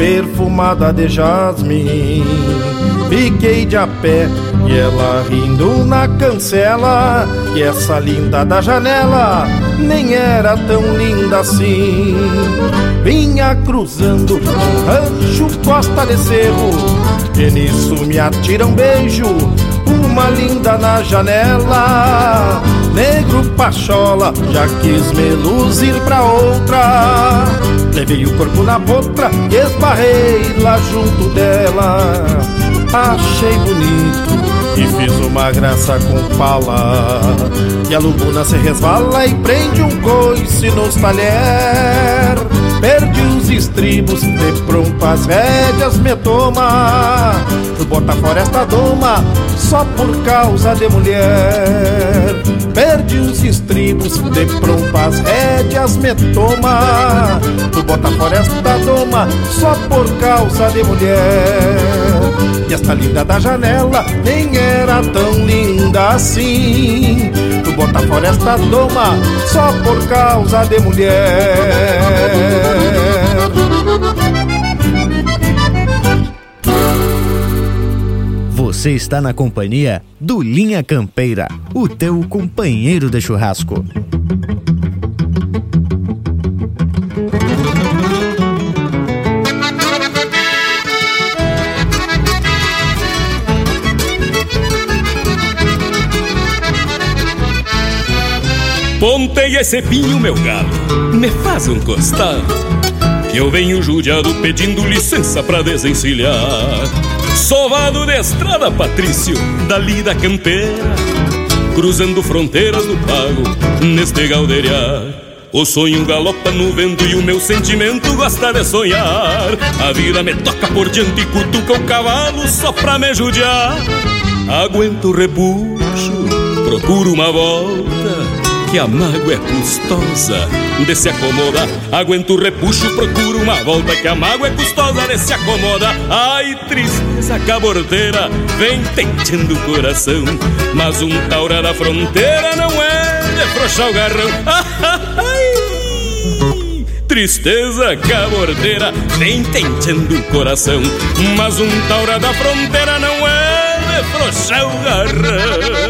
perfumada de jasmim. Fiquei de a pé e ela rindo na cancela. E essa linda da janela nem era tão linda assim. Vinha cruzando um rancho costa de cerro. E nisso me atira um beijo Uma linda na janela. Negro Pachola já quis me luzir pra outra Levei o corpo na boca e esbarrei lá junto dela. Achei bonito e fiz uma graça com pala E a lubuna se resvala e prende um coice nos talher. Perdi os estribos, de pronto as rédeas me toma. Bota fora esta doma só por causa de mulher Perdi os estribos, de as rédeas me toma. Tu bota fora esta doma só por causa de mulher. E esta linda da janela nem era tão linda assim. Tu bota fora esta doma só por causa de mulher Você está na companhia do Linha Campeira, o teu companheiro de churrasco. Pontei esse pinho, meu galo, me faz um costado. Que eu venho judiado pedindo licença pra desencilhar. Sovado de estrada, Patrício, dali da campeira, cruzando fronteiras do pago, neste galdeiriar. O sonho galopa no vento e o meu sentimento gosta de sonhar. A vida me toca por diante e cutuca o cavalo só pra me judiar. Aguento o repuxo, procuro uma volta que a mágoa é custosa de se acomodar. Aguento o repuxo, procuro uma volta que a mágoa é custosa de se acomodar. Ai, tristeza cabordeira, vem tentando o coração. Mas um taura da fronteira não é de frouxar o garrão. Ai, tristeza cabordeira, vem tentando o coração. Mas um taura da fronteira não é de frouxar o garrão.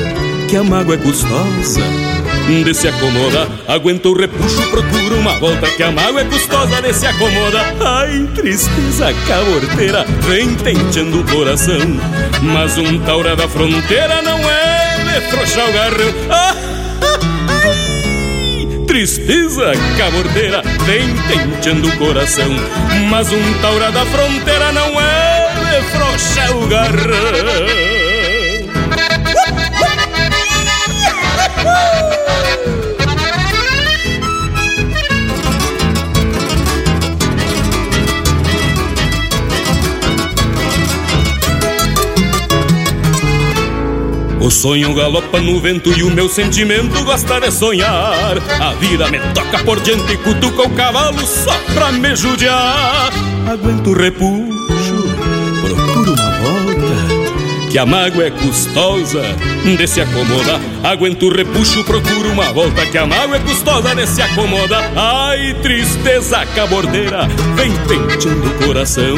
que a mágoa é custosa de se acomodar. Aguento o repuxo, procuro uma volta que a mágoa é custosa de se acomodar. Ai, tristeza caborteira, vem tenteando o coração. Mas um taura da fronteira não é de o garrão. Ah, ai, tristeza caborteira, vem tenteando o coração. Mas um taura da fronteira não é de frouxar o garrão. O sonho galopa no vento e o meu sentimento gosta de sonhar. A vida me toca por diante e cutuca o cavalo só pra me judiar. Aguento o repuxo, procuro uma volta que a mágoa é custosa de se acomodar. Aguento o repuxo, procuro uma volta, que a mágoa é custosa de se acomodar. Ai, tristeza cabordeira, vem penteando o coração.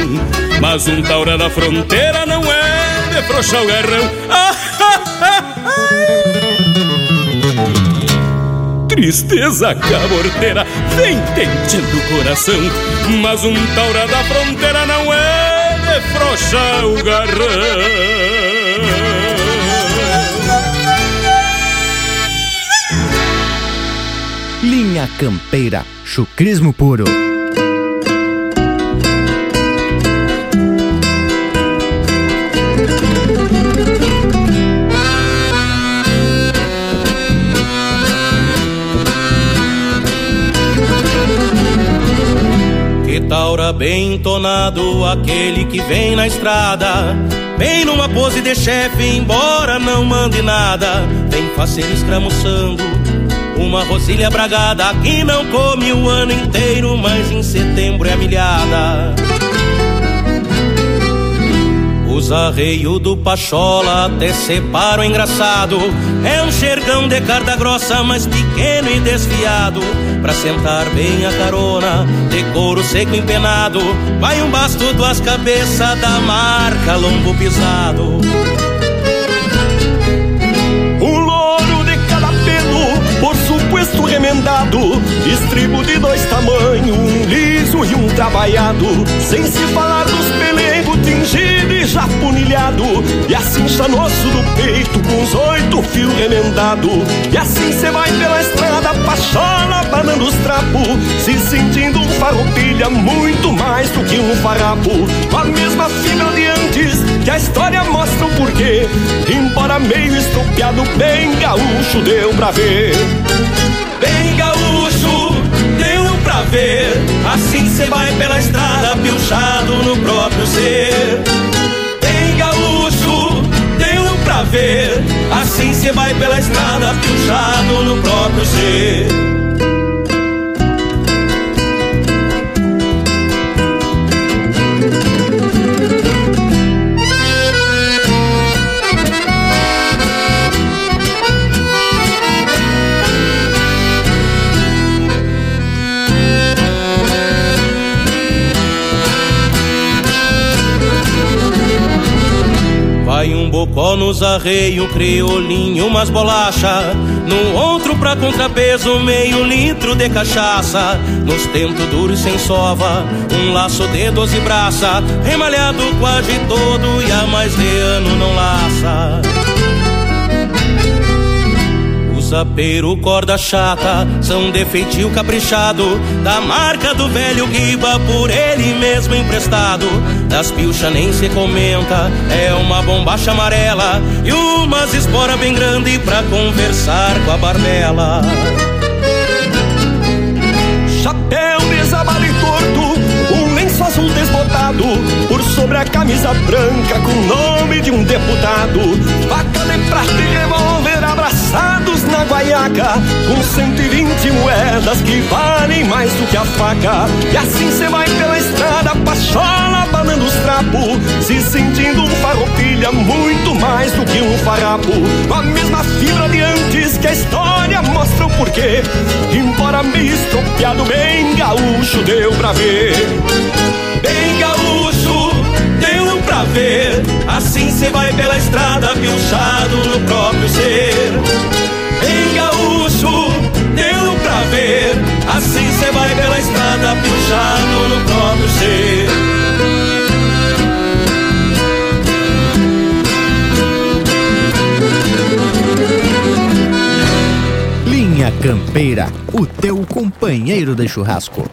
Mas um taura da fronteira não é de frouxar o garrão. Ah, tristeza cabordeira vem tentando o coração, mas um taura da fronteira não é de o garrão. Linha Campeira, chucrismo puro. Que taura bem entonado, aquele que vem na estrada. Vem numa pose de chefe, embora não mande nada. Vem faceiro escramuçando, uma rosilha bragada que não come o ano inteiro, mas em setembro é milhada. Os arreios do Pachola até separam engraçado. É um xergão de carta grossa, mas pequeno e desfiado. Pra sentar bem a carona, de couro seco empenado. Vai um basto, duas cabeças da marca lombo pisado. Um louro de cada pelo, por suposto remendado Estribo de dois tamanhos, um liso e um trabalhado Sem se falar dos pelegos tingido e já punilhado. E assim chanoso do peito, com os oito fios remendado. E assim cê vai pela estrada, pachola, banando os trapos Se sentindo um farroupilha, muito mais do que um farrapo. Com a mesma fibra de antes, que a história mostra o porquê. Embora meio estropiado, bem gaúcho deu pra ver. Bem gaúcho, pra ver. Assim cê vai pela estrada, piochado no próprio ser. Bem gaúcho, deu pra ver. Assim cê vai pela estrada, piochado no próprio ser. Bocó nos arreios, criolinho, umas bolacha. No outro pra contrapeso, meio litro de cachaça. Nos tentos duros sem sova, um laço de doze braça. Remalhado quase todo e há mais de ano não laça Zapeiro, corda chata, são de caprichado, da marca do velho Guiba, por ele mesmo emprestado. Das pilcha nem se comenta, é uma bombacha amarela e umas espora bem grande pra conversar com a barbela. Chapéu desabalho e torto, um lenço azul desbotado Por sobre a camisa branca com o nome de um deputado Faca de prata e revólver guaiaca Com 120 moedas que valem mais do que a faca E assim cê vai pela estrada, pachola, banando os trapos Se sentindo um farroupilha muito mais do que um farrapo Com a mesma fibra de antes que a história mostra o porquê Embora meio estropiado, bem gaúcho deu pra ver Bem gaúcho, deu pra ver. Assim cê vai pela estrada, piochado no próprio ser. Bem gaúcho, deu pra ver. Assim cê vai pela estrada, piochado no próprio ser. Linha Campeira, o teu companheiro de churrasco.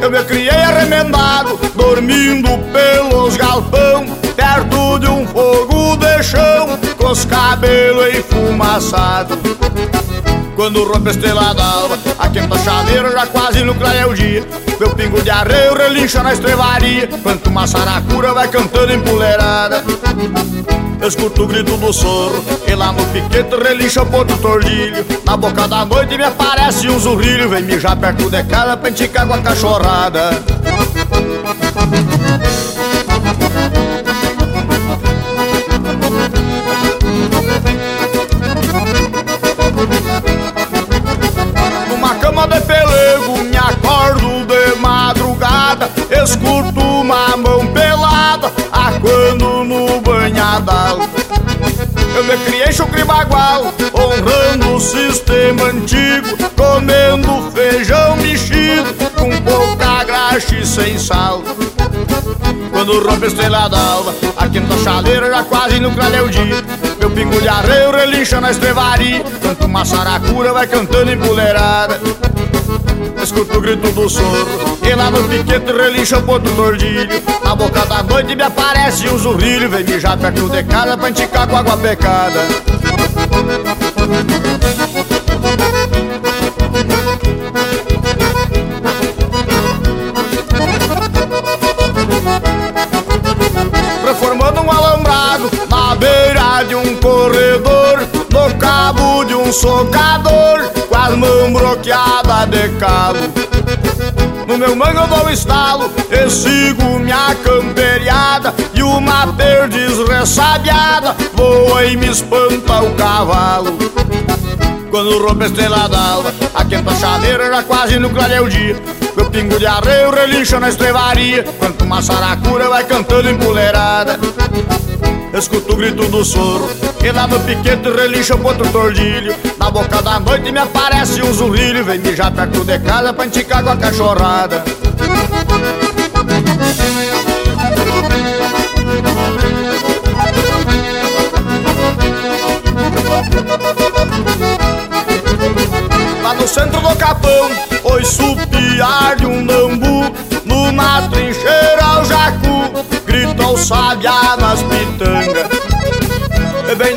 Eu me criei arremendado Dormindo pelos galpão Perto de um fogo de chão Com os cabelos enfumaçados. Quando rompe a estrela d'alva A quinta chaveira já quase no clareia o dia. Meu pingo de arreio relincha na estrevaria Quanto uma saracura vai cantando empoleirada escuto o grito do soro. E lá no piquete relincha o ponto tordilho. Na boca da noite me aparece um zurrilho. Vem mijar perto de casa pra enticar com a cachorrada. Cama de pelego Me acordo de madrugada. Escuto uma mão pelada Aquando no banhadal sistema antigo Comendo feijão mexido Com pouca graxa e sem sal. Quando rompe a estrela d'alva A quinta chaleira já quase no clareia o dia. Meu pingo de arreio relincha na estrevaria Quanto uma saracura vai cantando empoleirada. Escuto o grito do soro E lá no piquete relincha o ponto tordilho. Na boca da noite me aparece um zurrilho Vem mijar perto de casa pra enticar com água pecada Transformando um alambrado na beira de um corredor No cabo de um socador Com as mãos bloqueadas de calo no meu mango eu dou estalo e sigo minha camperiada E uma perdiz ressabiada voa e me espanta o cavalo. Quando rompe a estrela d'alva A quinta chaleira já quase no o dia. Meu pingo de arreio relincha na estrevaria Quanto uma saracura vai cantando empoleirada Escuto o grito do soro E lá no piquete relincha o ponto tordilho Na boca da noite me aparece um zurrilho Vem mijar perto de casa pra enticar com a cachorrada. Lá no centro do capão, oi supiar de um nambu Numa trincheira ao jacu, grita o sabiá nas bem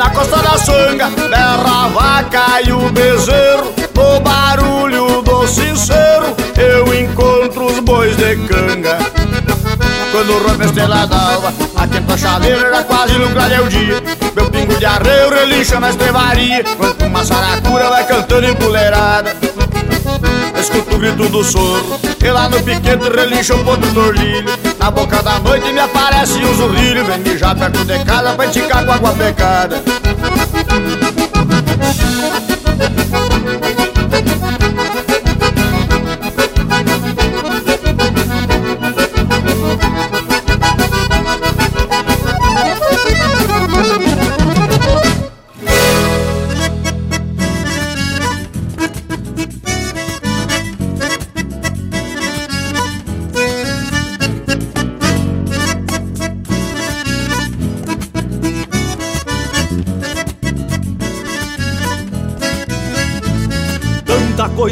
na costa da sanga, berra a vaca e o bezerro No barulho do sincero, eu encontro os bois de canga. Quando rompe a estrela d'alva A quinta chaleira já quase no clareia o dia. Meu pingo de arreio relincha na estrevaria Quanto uma saracura vai cantando empoleirada Escuto o grito do soro. E lá no piquete relincha o ponto tordilho Na boca da noite me aparece um zurrilho. Vem mijar perto de casa pra enticar com água pecada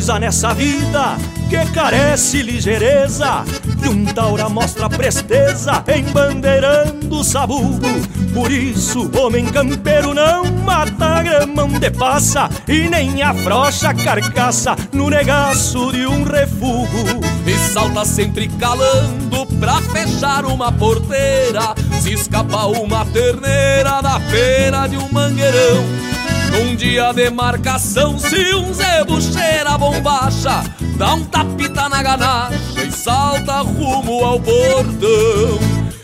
coisa nessa vida que carece ligeireza. E um taura mostra presteza embandeirando o sabugo. Por isso, homem campeiro não mata grama onde passa E nem afrocha carcaça no negaço de um refugo. E salta sempre calando pra fechar uma porteira. Se escapa uma terneira da pena de um mangueirão num dia de marcação, se um zebu cheira bombacha, dá um tapita na ganacha e salta rumo ao portão.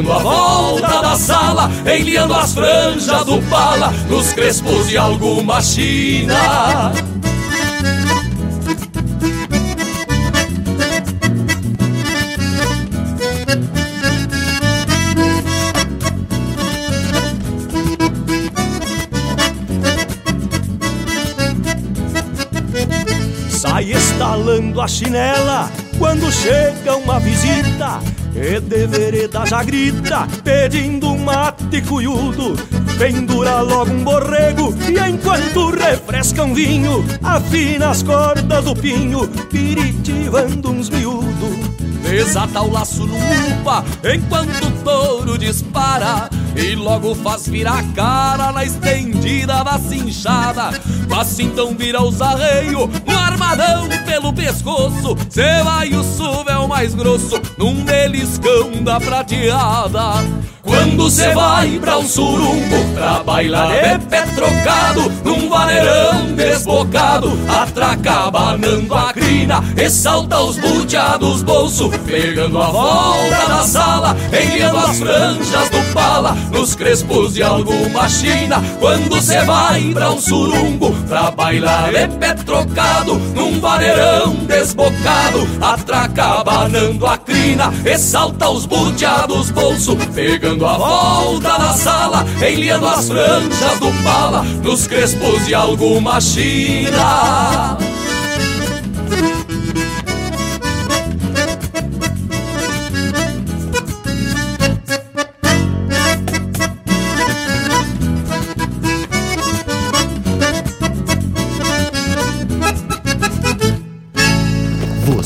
dando a volta da sala, enliando as franjas do pala nos crespos de alguma china. Sai estalando a chinela quando chega uma visita e de vereda já grita, pedindo um mate cuiudo. Pendura logo um borrego e enquanto refresca um vinho, afina as cordas do pinho, piritivando uns miúdos. Desata o laço no upa enquanto o touro dispara e logo faz virar a cara na estendida da cinchada. Mas então vira os arreios, um armadão pelo pescoço. Cê vai o suvel mais grosso, num beliscão da prateada. Quando cê vai pra um surumbo, pra bailar de pé trocado, num vaneirão desbocado, atraca banando a crina, e salta os buteados bolso, pegando a volta da sala, enviando as franjas do pala, nos crespos de alguma china. Quando cê vai pra um surumbo, pra bailar de pé trocado, num vaneirão desbocado, atraca banando a crina, e salta os buteados bolso, pegando a volta na sala, enliando as franjas do pala, nos crespos de alguma china.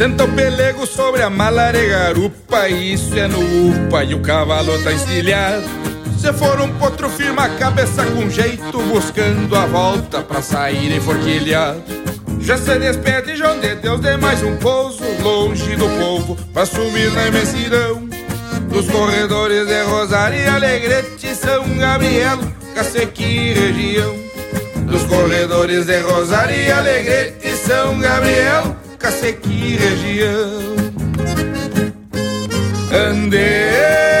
Senta o pelego sobre a malare garupa Isso é no upa e o cavalo tá encilhado. Se for um potro firma a cabeça com jeito Buscando a volta pra sair enforquilhado. Já se despede João de Deus de mais um pouso Longe do povo pra sumir na imensidão. Dos corredores de Rosário Alegrete São Gabriel, Cacequi e região. Dos corredores de Rosário Alegrete São Gabriel Cacequi região. Andejo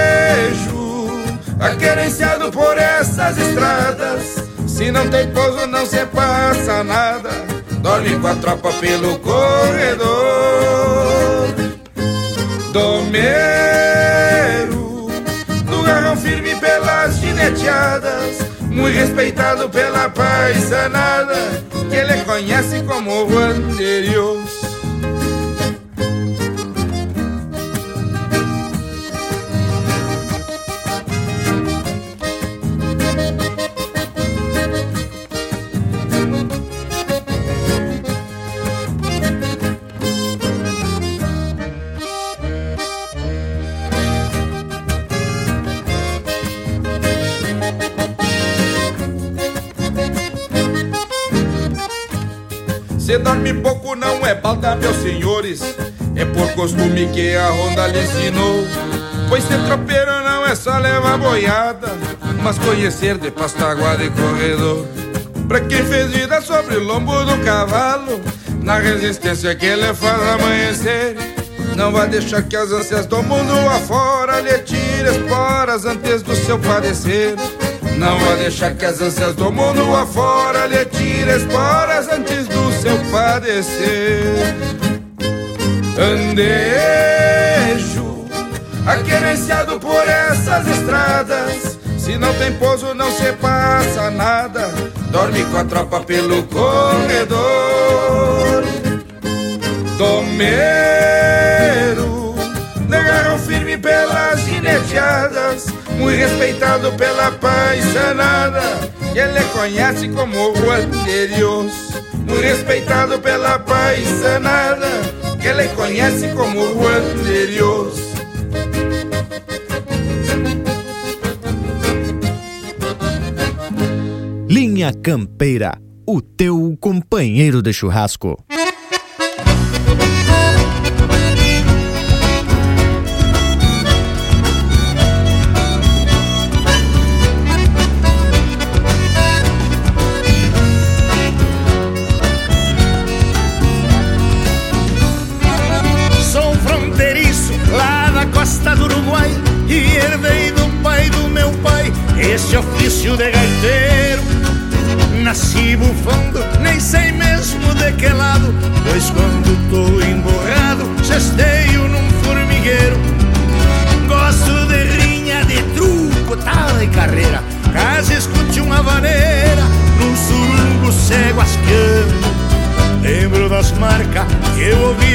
Aquerenciado por essas estradas. Se não tem pouso não se passa nada. Dorme com a tropa pelo corredor. Domeiro Do garrão firme pelas gineteadas. Muito respeitado pela paisanada Que ele conhece como Vanderios Se dorme pouco não é balda, meus senhores. É por costume que a ronda lhe ensinou. Pois ser tropeiro não é só levar boiada Mas conhecer de pastaguada e corredor. Pra quem fez vida sobre o lombo do cavalo Na resistência que ele faz amanhecer. Não vai deixar que as ânsias do mundo afora Lhe tire esporas antes do seu padecer. Não vai deixar que as ânsias do mundo afora lhe tire esporas antes do seu padecer. Andejo, aquerenciado por essas estradas. Se não tem pouso, não se passa nada. Dorme com a tropa pelo corredor. Tomeiro, negaram firme pelas gineteadas muito respeitado pela paisanada que ele conhece como o Anderios. Respeitado pela paisanada que ele conhece como o Anderios. Linha Campeira, o teu companheiro de churrasco.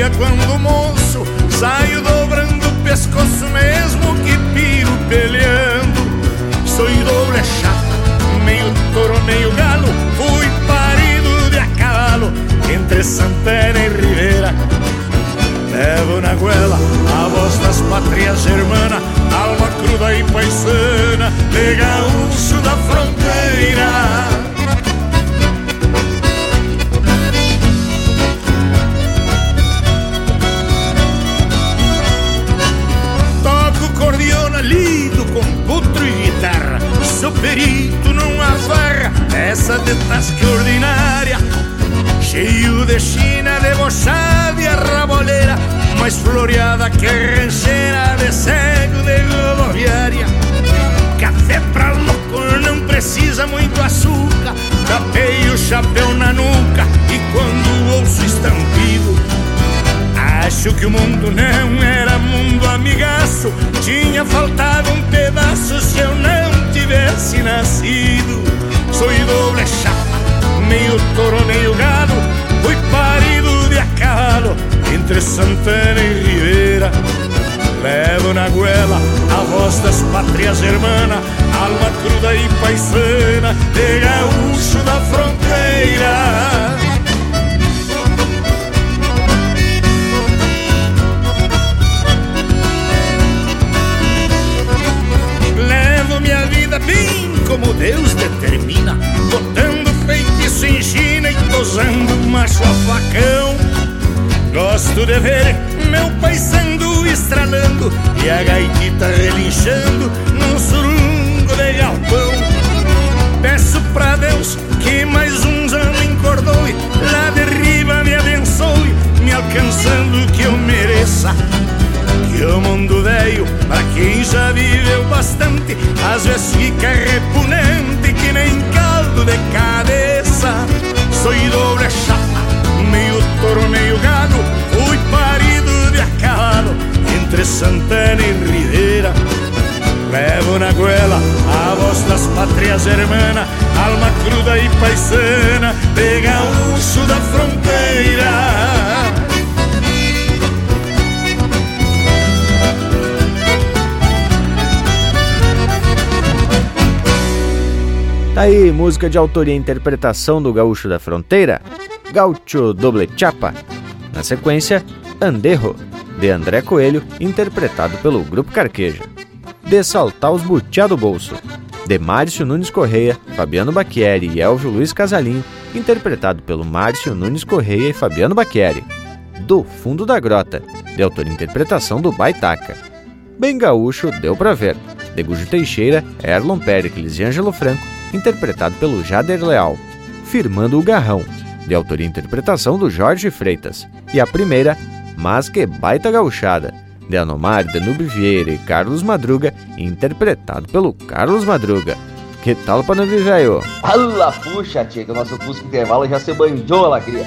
Alegria quando moço saio dobrando o pescoço mesmo que piro peleando. Sou doble chata, meio touro, meio galo, fui parido de a cavalo entre Santana e Ribeira. Levo na goela a voz das pátrias hermanas, alma cruda e paisana, de gaúcho da fronteira. Perito numa farra Essa de tasca ordinária Cheio de china, debochada e arraboleira Mais floreada que rancheira de cego de rodoviária. Café pra louco não precisa muito açúcar Tapei o chapéu na nuca E quando ouço estampido Acho que o mundo não era mundo amigaço Tinha faltado um pedaço se eu não tivesse nascido. Sou doble chapa, meio touro, meio gado Fui parido de a cavalo entre Santana e Ribeira. Levo na goela a voz das pátrias hermanas Alma cruda e paisana de gaúcho da fronteira como Deus determina Botando feitiço em China e tosando macho a facão Gosto de ver meu pai sendo estralando E a gaitita relinchando num surungo de galpão. Peço pra Deus que mais uns anos encordoe Lá derriba me abençoe, me alcançando o que eu mereça que o mundo velho, pra quem já viveu bastante, às vezes fica repugnante que nem caldo de cabeça. Sou doble chapa, meio touro, meio gado, fui parido de a cavalo entre Santana e Ribeira. Levo na goela a voz das pátrias alma cruda e paisana, de gaúcho da fronteira. Tá aí, música de autoria e interpretação do Gaúcho da Fronteira, Gaucho Doble Chapa. Na sequência, Anderro, de André Coelho, interpretado pelo Grupo Carqueja. De Saltar os Butiá do Bolso, de Márcio Nunes Correia, Fabiano Bacchieri e Elvio Luiz Casalinho, interpretado pelo Márcio Nunes Correia e Fabiano Bacchieri. Do Fundo da Grota, de autoria e interpretação do Baitaca. Bem Gaúcho, deu pra ver, de Gujo Teixeira, Erlon Pericles e Ângelo Franco, interpretado pelo Jader Leal, Firmando o Garrão, de autoria e interpretação do Jorge Freitas, e a primeira, Mas que Baita Gauchada, de Anomar Danube Vieira e Carlos Madruga, interpretado pelo Carlos Madruga. Que tal, Panambi velho? Fala, puxa, tia, que o nosso Cusco Intervalo já se banjou, Lacria.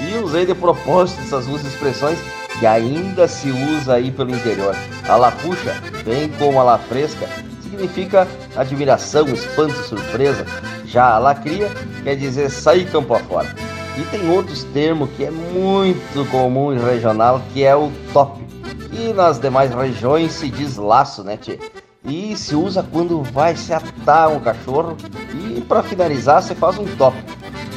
E usei de propósito essas duas expressões que ainda se usa aí pelo interior. A la puxa, bem como a la fresca, significa admiração, espanto, surpresa. Já a lacria quer dizer sair campo afora. E tem outros termos que é muito comum e regional, que é o top. E nas demais regiões se diz laço, né, tchê? E se usa quando vai se atar um cachorro. E para finalizar, você faz um top.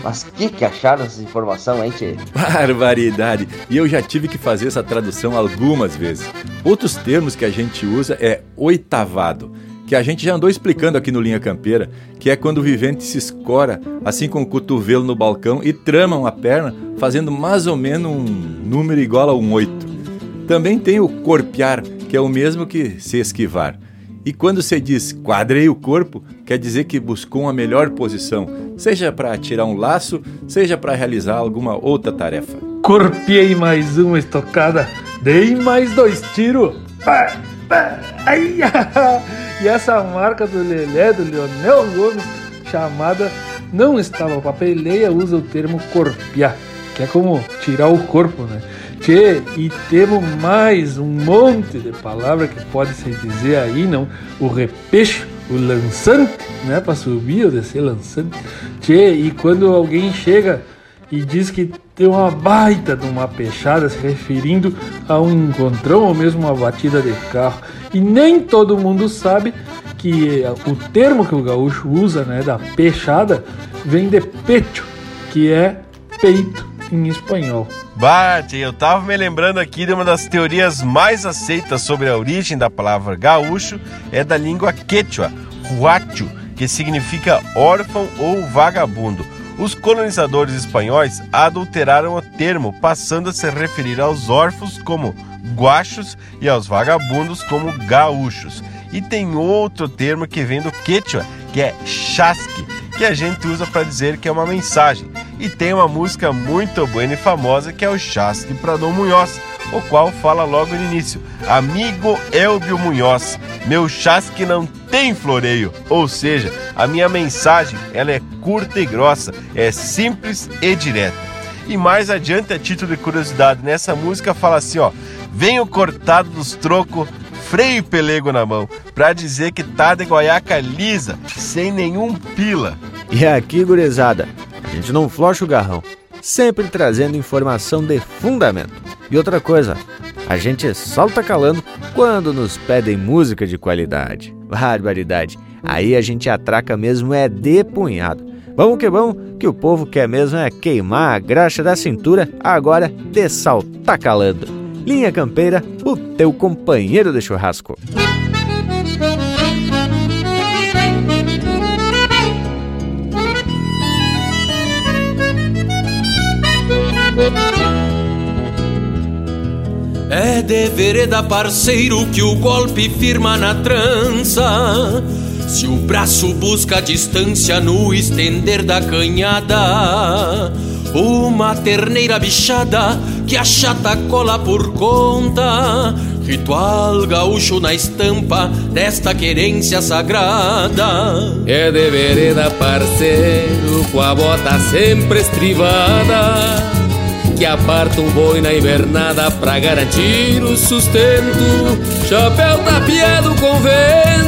Mas que que acharam dessa informação, hein, tchê? Barbaridade! E eu já tive que fazer essa tradução algumas vezes. Outros termos que a gente usa é oitavado que a gente já andou explicando aqui no Linha Campeira, que é quando o vivente se escora, assim com o cotovelo no balcão e trama uma perna, fazendo mais ou menos um número igual a um oito. Também tem o corpear, que é o mesmo que se esquivar. E quando se diz quadrei o corpo, quer dizer que buscou uma melhor posição, seja para tirar um laço, seja para realizar alguma outra tarefa. Corpiei mais uma estocada, dei mais dois tiros. Ai, e essa marca do Lelé, do Leonel Gomes, chamada não estava papeleia, usa o termo corpiar, que é como tirar o corpo, né? Tchê, e temos mais um monte de palavras que pode se dizer aí, não? O repecho, o lançante, né? Para subir ou descer lançante. Tchê, e quando alguém chega e diz que tem uma baita de uma peixada se referindo a um encontrão ou mesmo uma batida de carro. E nem todo mundo sabe que o termo que o gaúcho usa, né, da peixada, vem de pecho, que é peito em espanhol. Bate, eu tava me lembrando aqui de uma das teorias mais aceitas sobre a origem da palavra gaúcho, é da língua quechua, huacho, que significa órfão ou vagabundo. Os colonizadores espanhóis adulteraram o termo, passando a se referir aos órfãos como guachos e aos vagabundos como gaúchos. E tem outro termo que vem do quechua, que é chasque, que a gente usa para dizer que é uma mensagem. E tem uma música muito boa e famosa que é o Chasque para Dom Munhoz, o qual fala logo no início: Amigo Elbio Munhoz, meu chasque não tem floreio. Ou seja, a minha mensagem ela é curta e grossa, é simples e direta. E mais adiante, a título de curiosidade, nessa música fala assim: ó, venho cortado dos trocos, freio pelego na mão, pra dizer que tá de goiaca lisa, sem nenhum pila. E aqui, gurizada, a gente não flocha o garrão, sempre trazendo informação de fundamento. E outra coisa, a gente solta calando quando nos pedem música de qualidade. Barbaridade. Aí a gente atraca mesmo é de punhado. Vamos que vamos, que o povo quer mesmo é queimar a graxa da cintura, agora de saltar calando. Linha Campeira, o teu companheiro de churrasco. É de vereda parceiro que o golpe firma na trança. Se o braço busca distância no estender da canhada, uma terneira bichada que a chata cola por conta. Ritual gaúcho na estampa desta querência sagrada. É de vereda parceiro com a bota sempre estrivada que aparta um boi na invernada pra garantir o sustento. Chapéu tapeado com vento,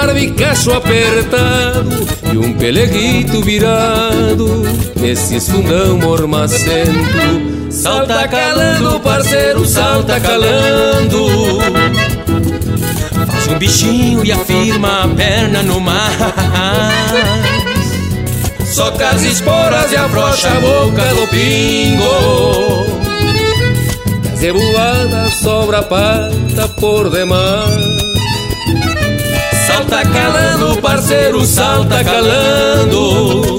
barbicacho apertado e um peleguito virado nesses fundão mormacento. Salta calando, parceiro, salta calando. Faz um bichinho e afirma a perna no mar. Soca as esporas e afrouxa a boca do pingo Zebuada sobra pata por demais Salta calando, parceiro, salta calando.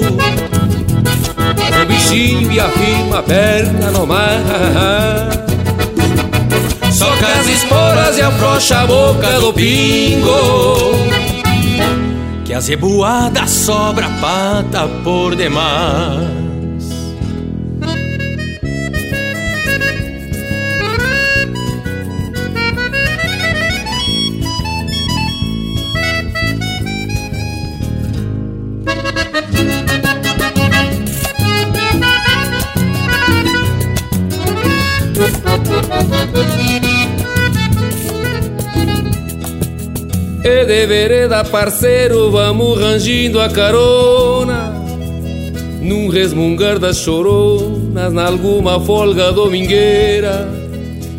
Faz o bichinho e afirma a perna no mar. Soca as esporas e afrouxa a boca do pingo. Que a zeboada sobra pata por demais. E de vereda, parceiro, vamos rangindo a carona. Num resmungar das choronas, nalguma folga domingueira.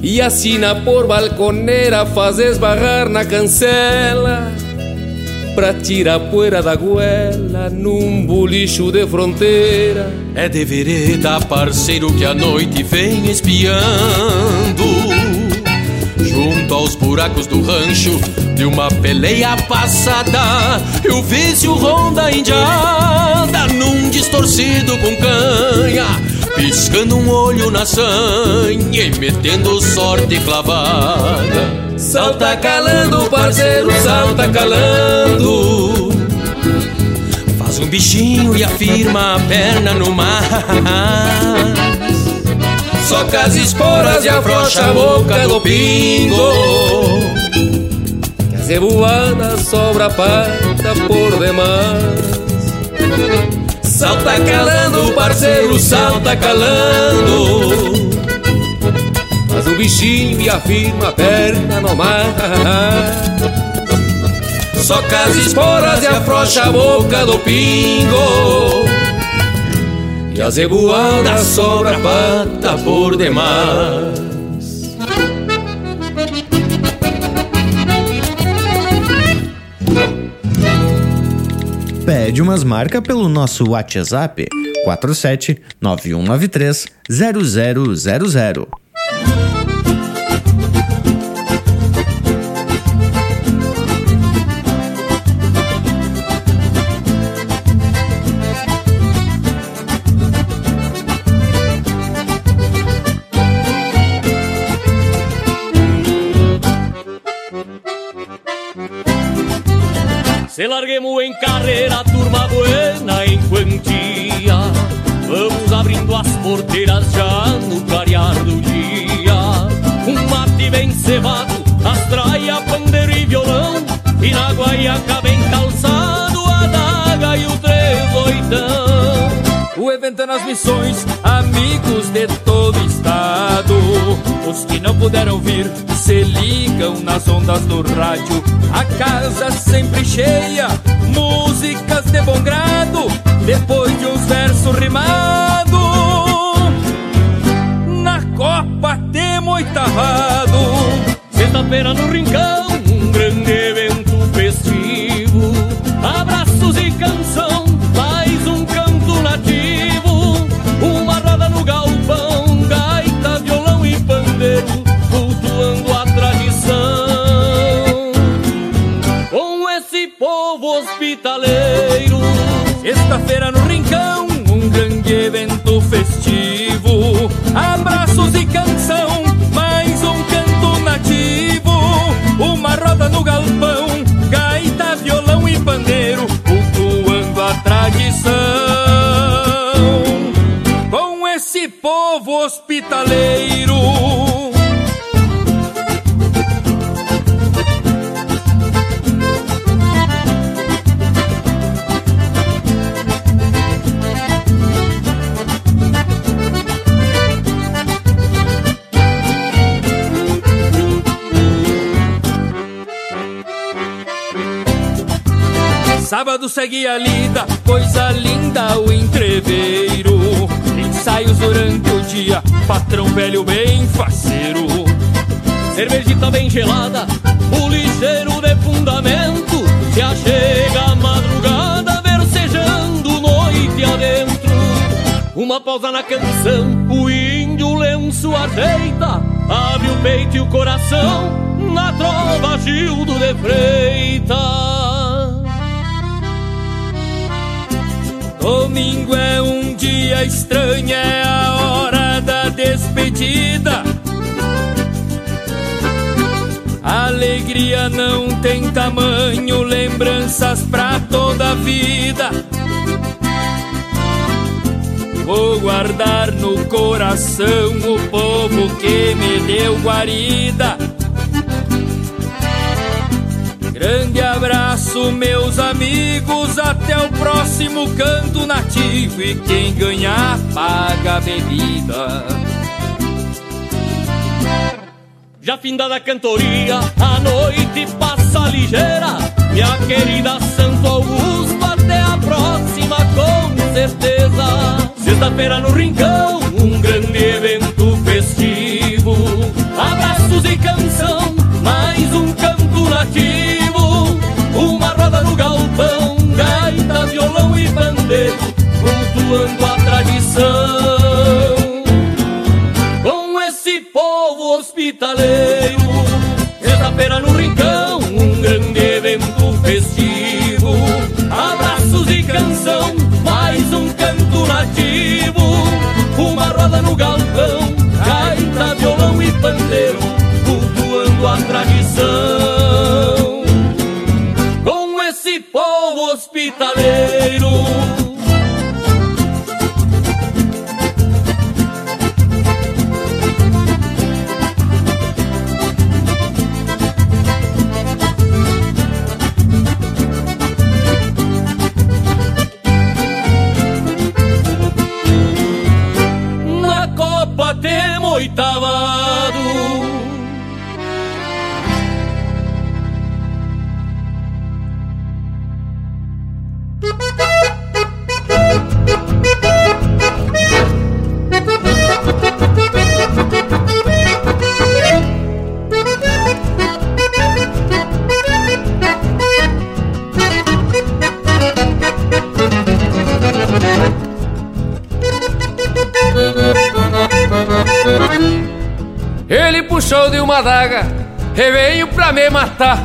E assina por balconeira, faz esbarrar na cancela Pra tirar poeira da goela num bolicho de fronteira. É de vereda, parceiro, que a noite vem espiando. Junto aos buracos do rancho de uma peleia passada Eu vício ronda indiada num distorcido com canha Piscando um olho na sanha e metendo sorte clavada Salta calando, parceiro, salta calando. Faz um bichinho e afirma a perna no mar. Soca as esporas e afrouxa a boca do pingo Zebuada sobra pata por demais. Salta calando, parceiro, salta calando Faz o bichinho e afirma a perna no mar Soca as esporas e afrouxa a boca do pingo que a zebuada sobra pata por demais. Pede umas marcas pelo nosso WhatsApp 47 9193 0000. Se nas missões, amigos de todo estado. Os que não puderam vir se ligam nas ondas do rádio. A casa sempre cheia, músicas de bom grado. Depois de uns versos rimados, na Copa temos oitavado. Sexta-feira no Rincão, hospitaleiro. Sábado segue a lida, coisa linda o entreveiro. Ensaios durante o dia, patrão velho bem faceiro. Cervejita bem gelada, o ligeiro de fundamento. Se achega a madrugada, versejando noite adentro. Uma pausa na canção, o índio lenço ajeita. Abre o peito e o coração, na trova Gildo de Freitas. Domingo é um dia estranho, é a hora da despedida. Alegria não tem tamanho, lembranças pra toda a vida. Vou guardar no coração o povo que me deu guarida. Grande abraço, meus amigos. Até o próximo canto nativo. E quem ganhar, paga a bebida. Já findada a cantoria, a noite passa ligeira. Minha querida Santo Augusto, até a próxima com certeza. Sexta-feira no Rincão, um grande evento festivo. Abraços e canção, mais um canto nativo. Pandeiro, cultuando a tradição. Com esse povo hospitaleiro, sexta-feira no Rincão, um grande evento festivo. Abraços e canção, mais um canto nativo. Uma roda no galpão, gaita, violão e pandeiro, cultuando a tradição. Com esse povo hospitaleiro. Uma daga e pra me matar.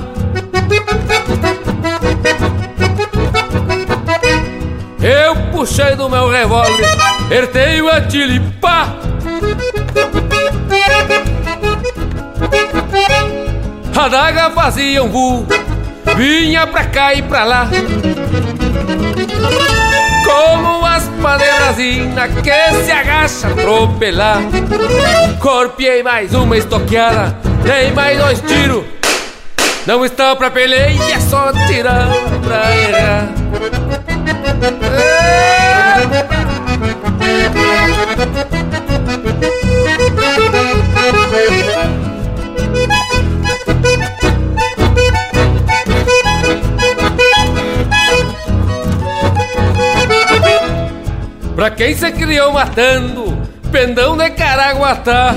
Eu puxei do meu revólver, ertei o atilipá. A daga fazia um voo, vinha pra cá e pra lá. Como as paneirasinas que se agacha atropelar. Corpiei mais uma estoqueada, dei mais dois tiros. Não estava pra peleia, é só tirar pra errar. Pra quem se criou matando, pendão de Caraguatá.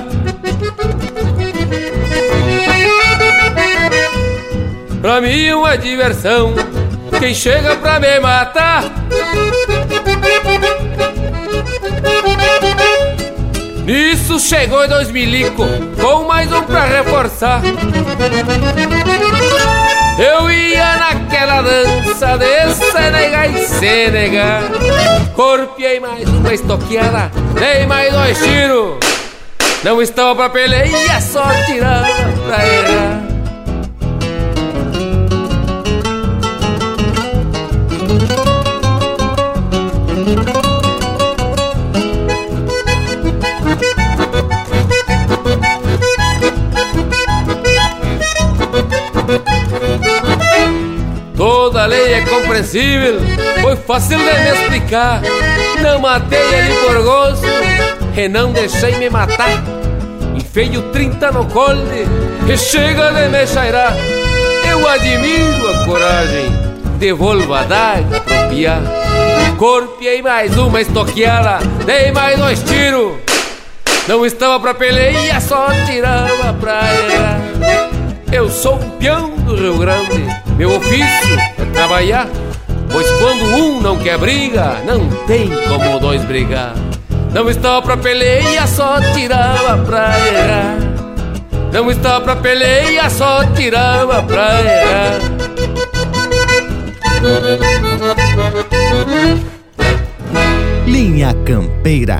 Pra mim uma diversão, quem chega pra me matar. Nisso chegou dois milico, com mais um pra reforçar. Eu ia naquela dança de Senegal e Senegal Corpiei mais uma estoqueada, dei mais dois tiros Não estava pra peleia, só tirar pra errar Toda lei é compreensível, foi fácil de me explicar. Não matei ele por gosto e não deixei me matar. Enfeio 30 no colde e chega de me cheirar. Eu admiro a coragem, devolvo a daga pro piá. Corpiei mais uma estoqueada, dei mais dois tiros. Não estava pra peleia, só tirava pra errar. Eu sou um peão do Rio Grande, meu ofício é trabalhar. Pois quando um não quer briga, não tem como dois brigar. Não estava pra peleia, só tirava pra errar. Não estava pra peleia, só tirava pra errar. Linha Campeira.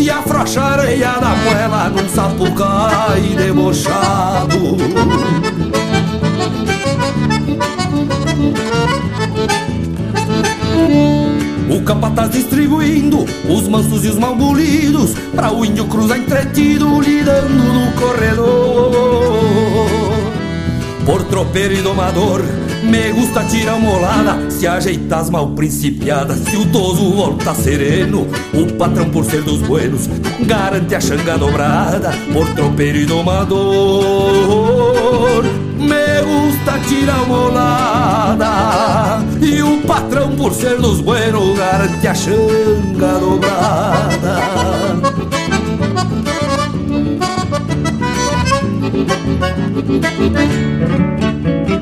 E a areia da moela Num sapucai debochado. O capataz distribuindo os mansos e os mal bolidos Pra o índio cruzar entretido lidando no corredor. Por tropeiro e domador me gusta tirar uma olada. Se ajeitar as mal principiadas Se o toso volta sereno O patrão por ser dos buenos Garante a xanga dobrada. Por tropeiro e domador Me gusta tirar uma olada. E o patrão por ser dos buenos Garante a xanga dobrada. Um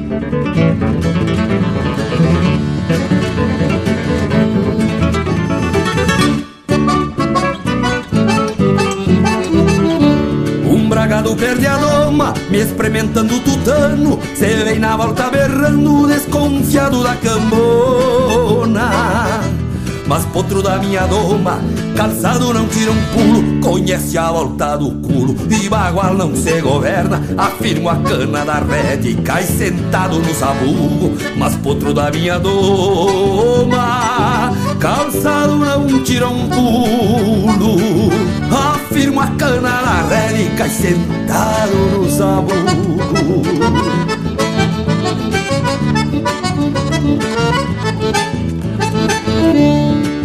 bragado perde a doma, me experimentando tutano. Cê vem na volta berrando, desconfiado da cambona. Mas potro da minha doma, calçado não tira um pulo. Conhece a volta do culo, e bagual não se governa. Afirmo a cana da rede e cai sentado no sabugo. Mas potro da minha doma, calçado não tira um pulo Afirmo a cana na rélica e sentado no sabugo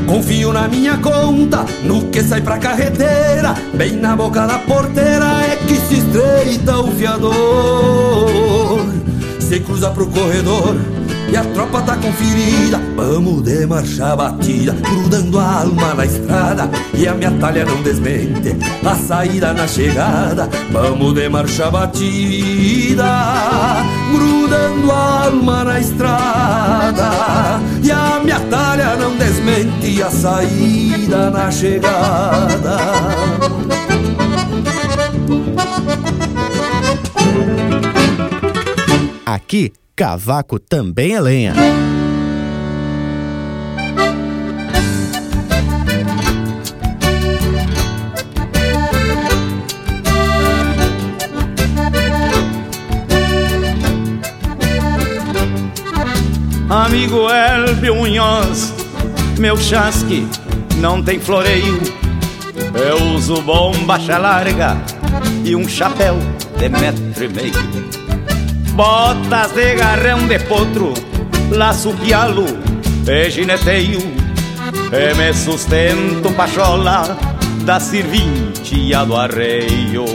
Confio na minha conta, no que sai pra carreteira Bem na boca da porteira é que se estreita o fiador. Se cruza pro corredor e a tropa tá conferida. Vamos de marcha batida Grudando a alma na estrada. E a minha talha não desmente A saída na chegada. Vamos de marcha batida Grudando a alma na estrada. E a minha talha não desmente A saída na chegada. Aqui Cavaco também é lenha. Amigo Elbio Munhoz, meu chasque não tem floreio. Eu uso bomba larga e um chapéu de metro e meio. Botas de garrão de potro, laço pialo e gineteio E me sustento pachola da servintia do arreio.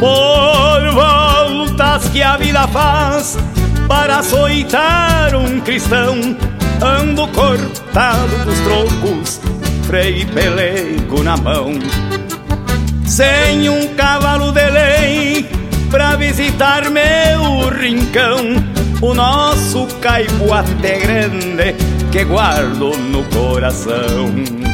Por voltas que a vida faz para açoitar um cristão Ando cortado dos trocos, freio e pelego na mão. Sem um cavalo de lei pra visitar meu rincão. O nosso caipo até grande que guardo no coração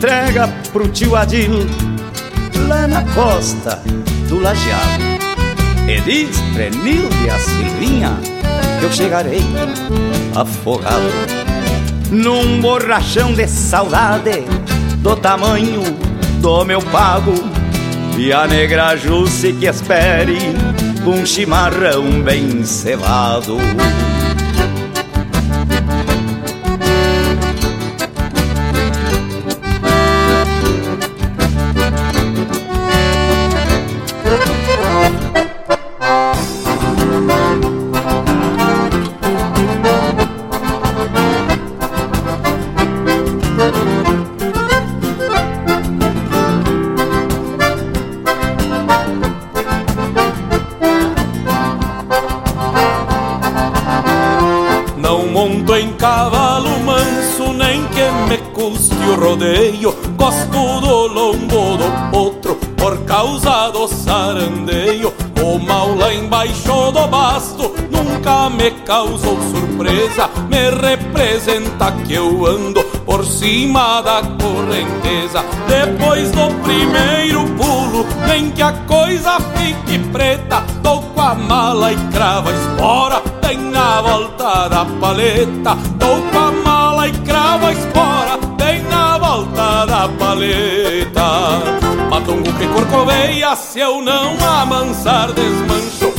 entrega pro tio Adil lá na costa do Lajeado. E diz Prenilde a Silvinha que eu chegarei afogado num borrachão de saudade do tamanho do meu pago. E a negra Jusce que espere um chimarrão bem cevado. Causou surpresa, me representa que eu ando por cima da correnteza. Depois do primeiro pulo, nem que a coisa fique preta, dou com a mala e crava espora, bem na volta da paleta. Dou com a mala e crava espora, bem na volta da paleta. Matongo que corcoveia, se eu não amansar desmancho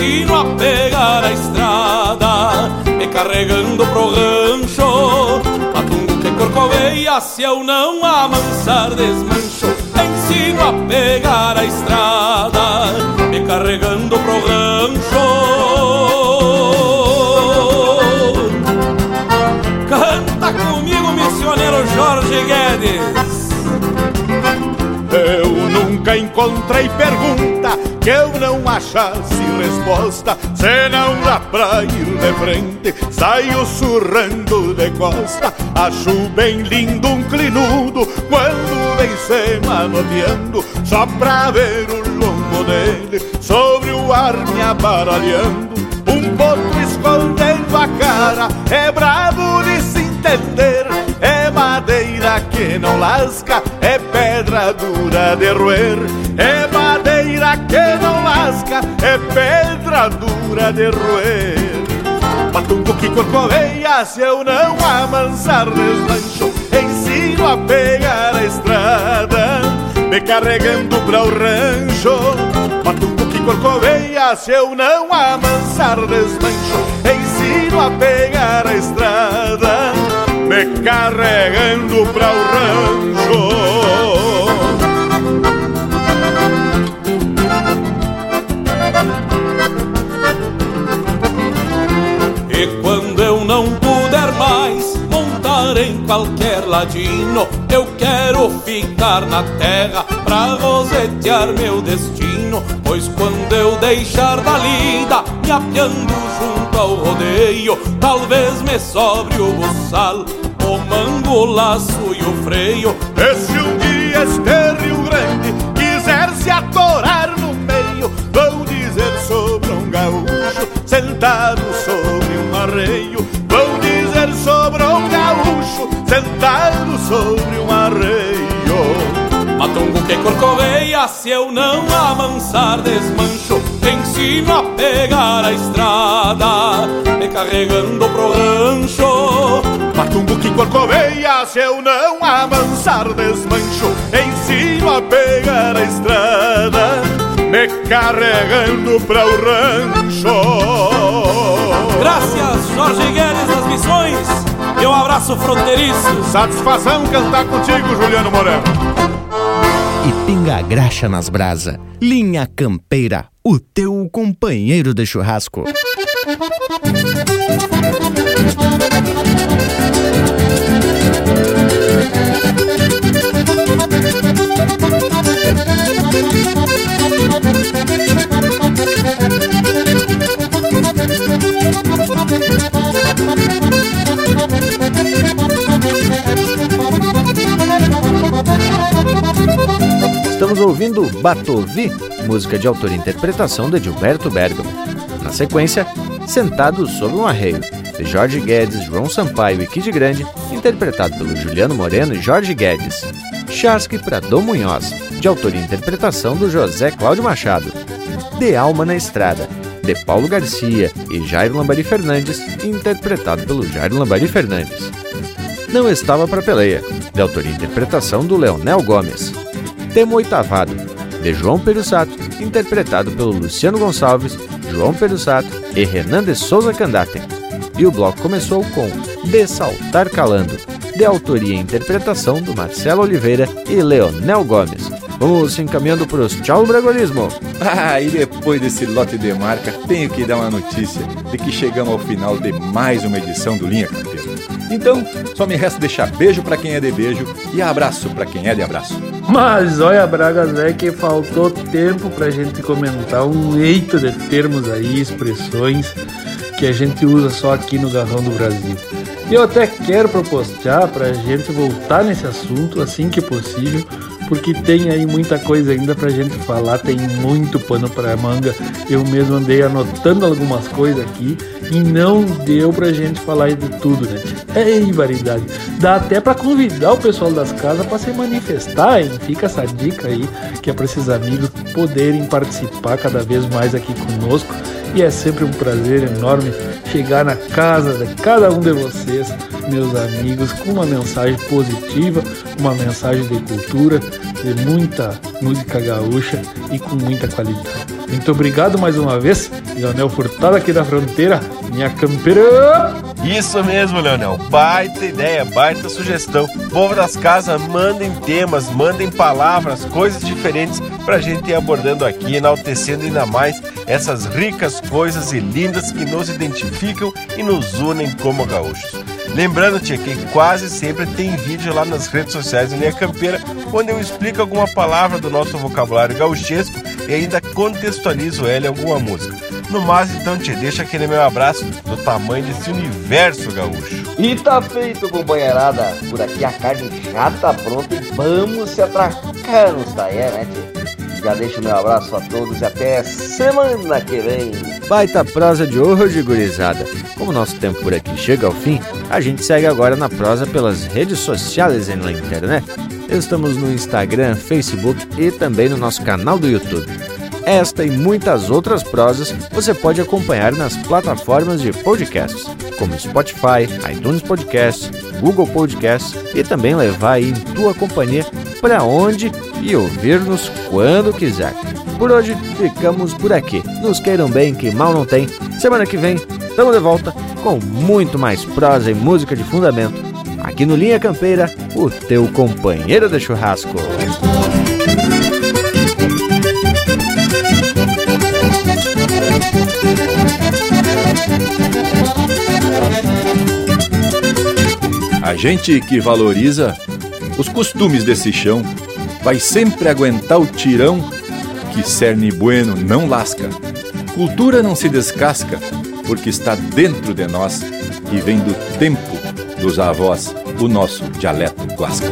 ensino a pegar a estrada, me carregando pro rancho. Matungo que corcoveia, se eu não amansar desmancho, ensino a pegar a estrada, me carregando pro rancho. Canta comigo, missioneiro Jorge Guedes. Eu contra e pergunta que eu não achasse resposta. Se não dá pra ir de frente, saio surrando de costa. Acho bem lindo um clinudo quando vem se manoteando, só pra ver o lombo dele sobre o ar me abaralhando. Um potro escondendo a cara, é bravo de se entender. Que não lasca, é pedra dura de roer. É madeira que não lasca, é pedra dura de roer. Batungo que corcoveia, se eu não amansar deslancho, ensino a pegar a estrada, me carregando pra o rancho. Batungo que corcoveia, se eu não amansar deslancho, ensino a pegar a estrada, me carregando pra o rancho. E qualquer ladino, eu quero ficar na terra pra rosetear meu destino. Pois quando eu deixar da lida, me apiando junto ao rodeio, talvez me sobre o buçal, o mango, o laço e o freio. E se um dia este Rio Grande quiser se atorar no meio, vão dizer sobre um gaúcho sentado sentado sobre um arreio. Matungo que corcoveia, se eu não amansar desmancho, ensino a pegar a estrada, me carregando pro rancho. Matungo que corcoveia, se eu não amansar desmancho, ensino a pegar a estrada, me carregando para o rancho. Graças, Jorge Guedes das Missões, e um abraço fronteiriço. Satisfação cantar contigo, Juliano Moreno. E pinga a graxa nas brasa. Linha Campeira, o teu companheiro de churrasco. Estamos ouvindo Batovi, música de autoria e interpretação de Gilberto Bergamo. Na sequência, Sentados sobre um Arreio, de Jorge Guedes, João Sampaio e Kid Grande, interpretado pelo Juliano Moreno e Jorge Guedes. Chasque para Dom Munhoz, de autoria e interpretação do José Cláudio Machado. De Alma na Estrada, de Paulo Garcia e Jair Lambari Fernandes, interpretado pelo Jair Lambari Fernandes. Não Estava para Peleia, de autoria e interpretação do Leonel Gomes. Temo Oitavado, de João Perussato, interpretado pelo Luciano Gonçalves, João Perussato e Renan de Souza Candatem. E o bloco começou com De Saltar Calando, de autoria e interpretação do Marcelo Oliveira e Leonel Gomes. Vamos se encaminhando para os tchau bragualismo. Ah, e depois desse lote de marca, tenho que dar uma notícia de que chegamos ao final de mais uma edição do Linha Campeira. Então, só me resta deixar beijo para quem é de beijo e abraço para quem é de abraço. Mas olha, Bragas, é que faltou tempo pra gente comentar um leito de termos aí, expressões que a gente usa só aqui no Garrão do Brasil. Eu até quero propostear pra gente voltar nesse assunto assim que possível, porque tem aí muita coisa ainda pra gente falar, tem muito pano pra manga. Eu mesmo andei anotando algumas coisas aqui e não deu pra gente falar de tudo, né? Ei, variedade. Dá até pra convidar o pessoal das casas pra se manifestar, hein? Fica essa dica aí, que é pra esses amigos poderem participar cada vez mais aqui conosco. E é sempre um prazer enorme chegar na casa de cada um de vocês, meus amigos, com uma mensagem positiva, uma mensagem de cultura, de muita música gaúcha e com muita qualidade. Muito obrigado mais uma vez, Leonel Furtado aqui da fronteira, minha campeira. Isso mesmo, Leonel. Baita ideia, baita sugestão. Povo das casas, mandem temas, mandem palavras, coisas diferentes pra gente ir abordando aqui, enaltecendo ainda mais essas ricas coisas e lindas que nos identificam e nos unem como gaúchos. Lembrando, tia, que quase sempre tem vídeo lá nas redes sociais do Linha Campeira, onde eu explico alguma palavra do nosso vocabulário gauchesco e ainda contextualizo ela em alguma música. No mais, então, te deixa aquele meu abraço do tamanho desse universo gaúcho. E tá feito, companheirada. Por aqui a carne já tá pronta e vamos se atracar nos talher, né, tia? Já deixo meu abraço a todos e até semana que vem. Baita prosa de hoje, gurizada. Como nosso tempo por aqui chega ao fim, a gente segue agora na prosa pelas redes sociais em la internet. Estamos no Instagram, Facebook e também no nosso canal do YouTube. Esta e muitas outras prosas você pode acompanhar nas plataformas de podcasts, como Spotify, iTunes Podcasts, Google Podcasts e também levar aí em tua companhia para onde e ouvir-nos quando quiser. Por hoje ficamos por aqui. Nos queiram bem, que mal não tem. Semana que vem estamos de volta com muito mais prosa e música de fundamento. Aqui no Linha Campeira, o teu companheiro de churrasco. A gente que valoriza os costumes desse chão vai sempre aguentar o tirão que cerne bueno não lasca. Cultura não se descasca porque está dentro de nós e vem do tempo dos avós o nosso dialeto guasca.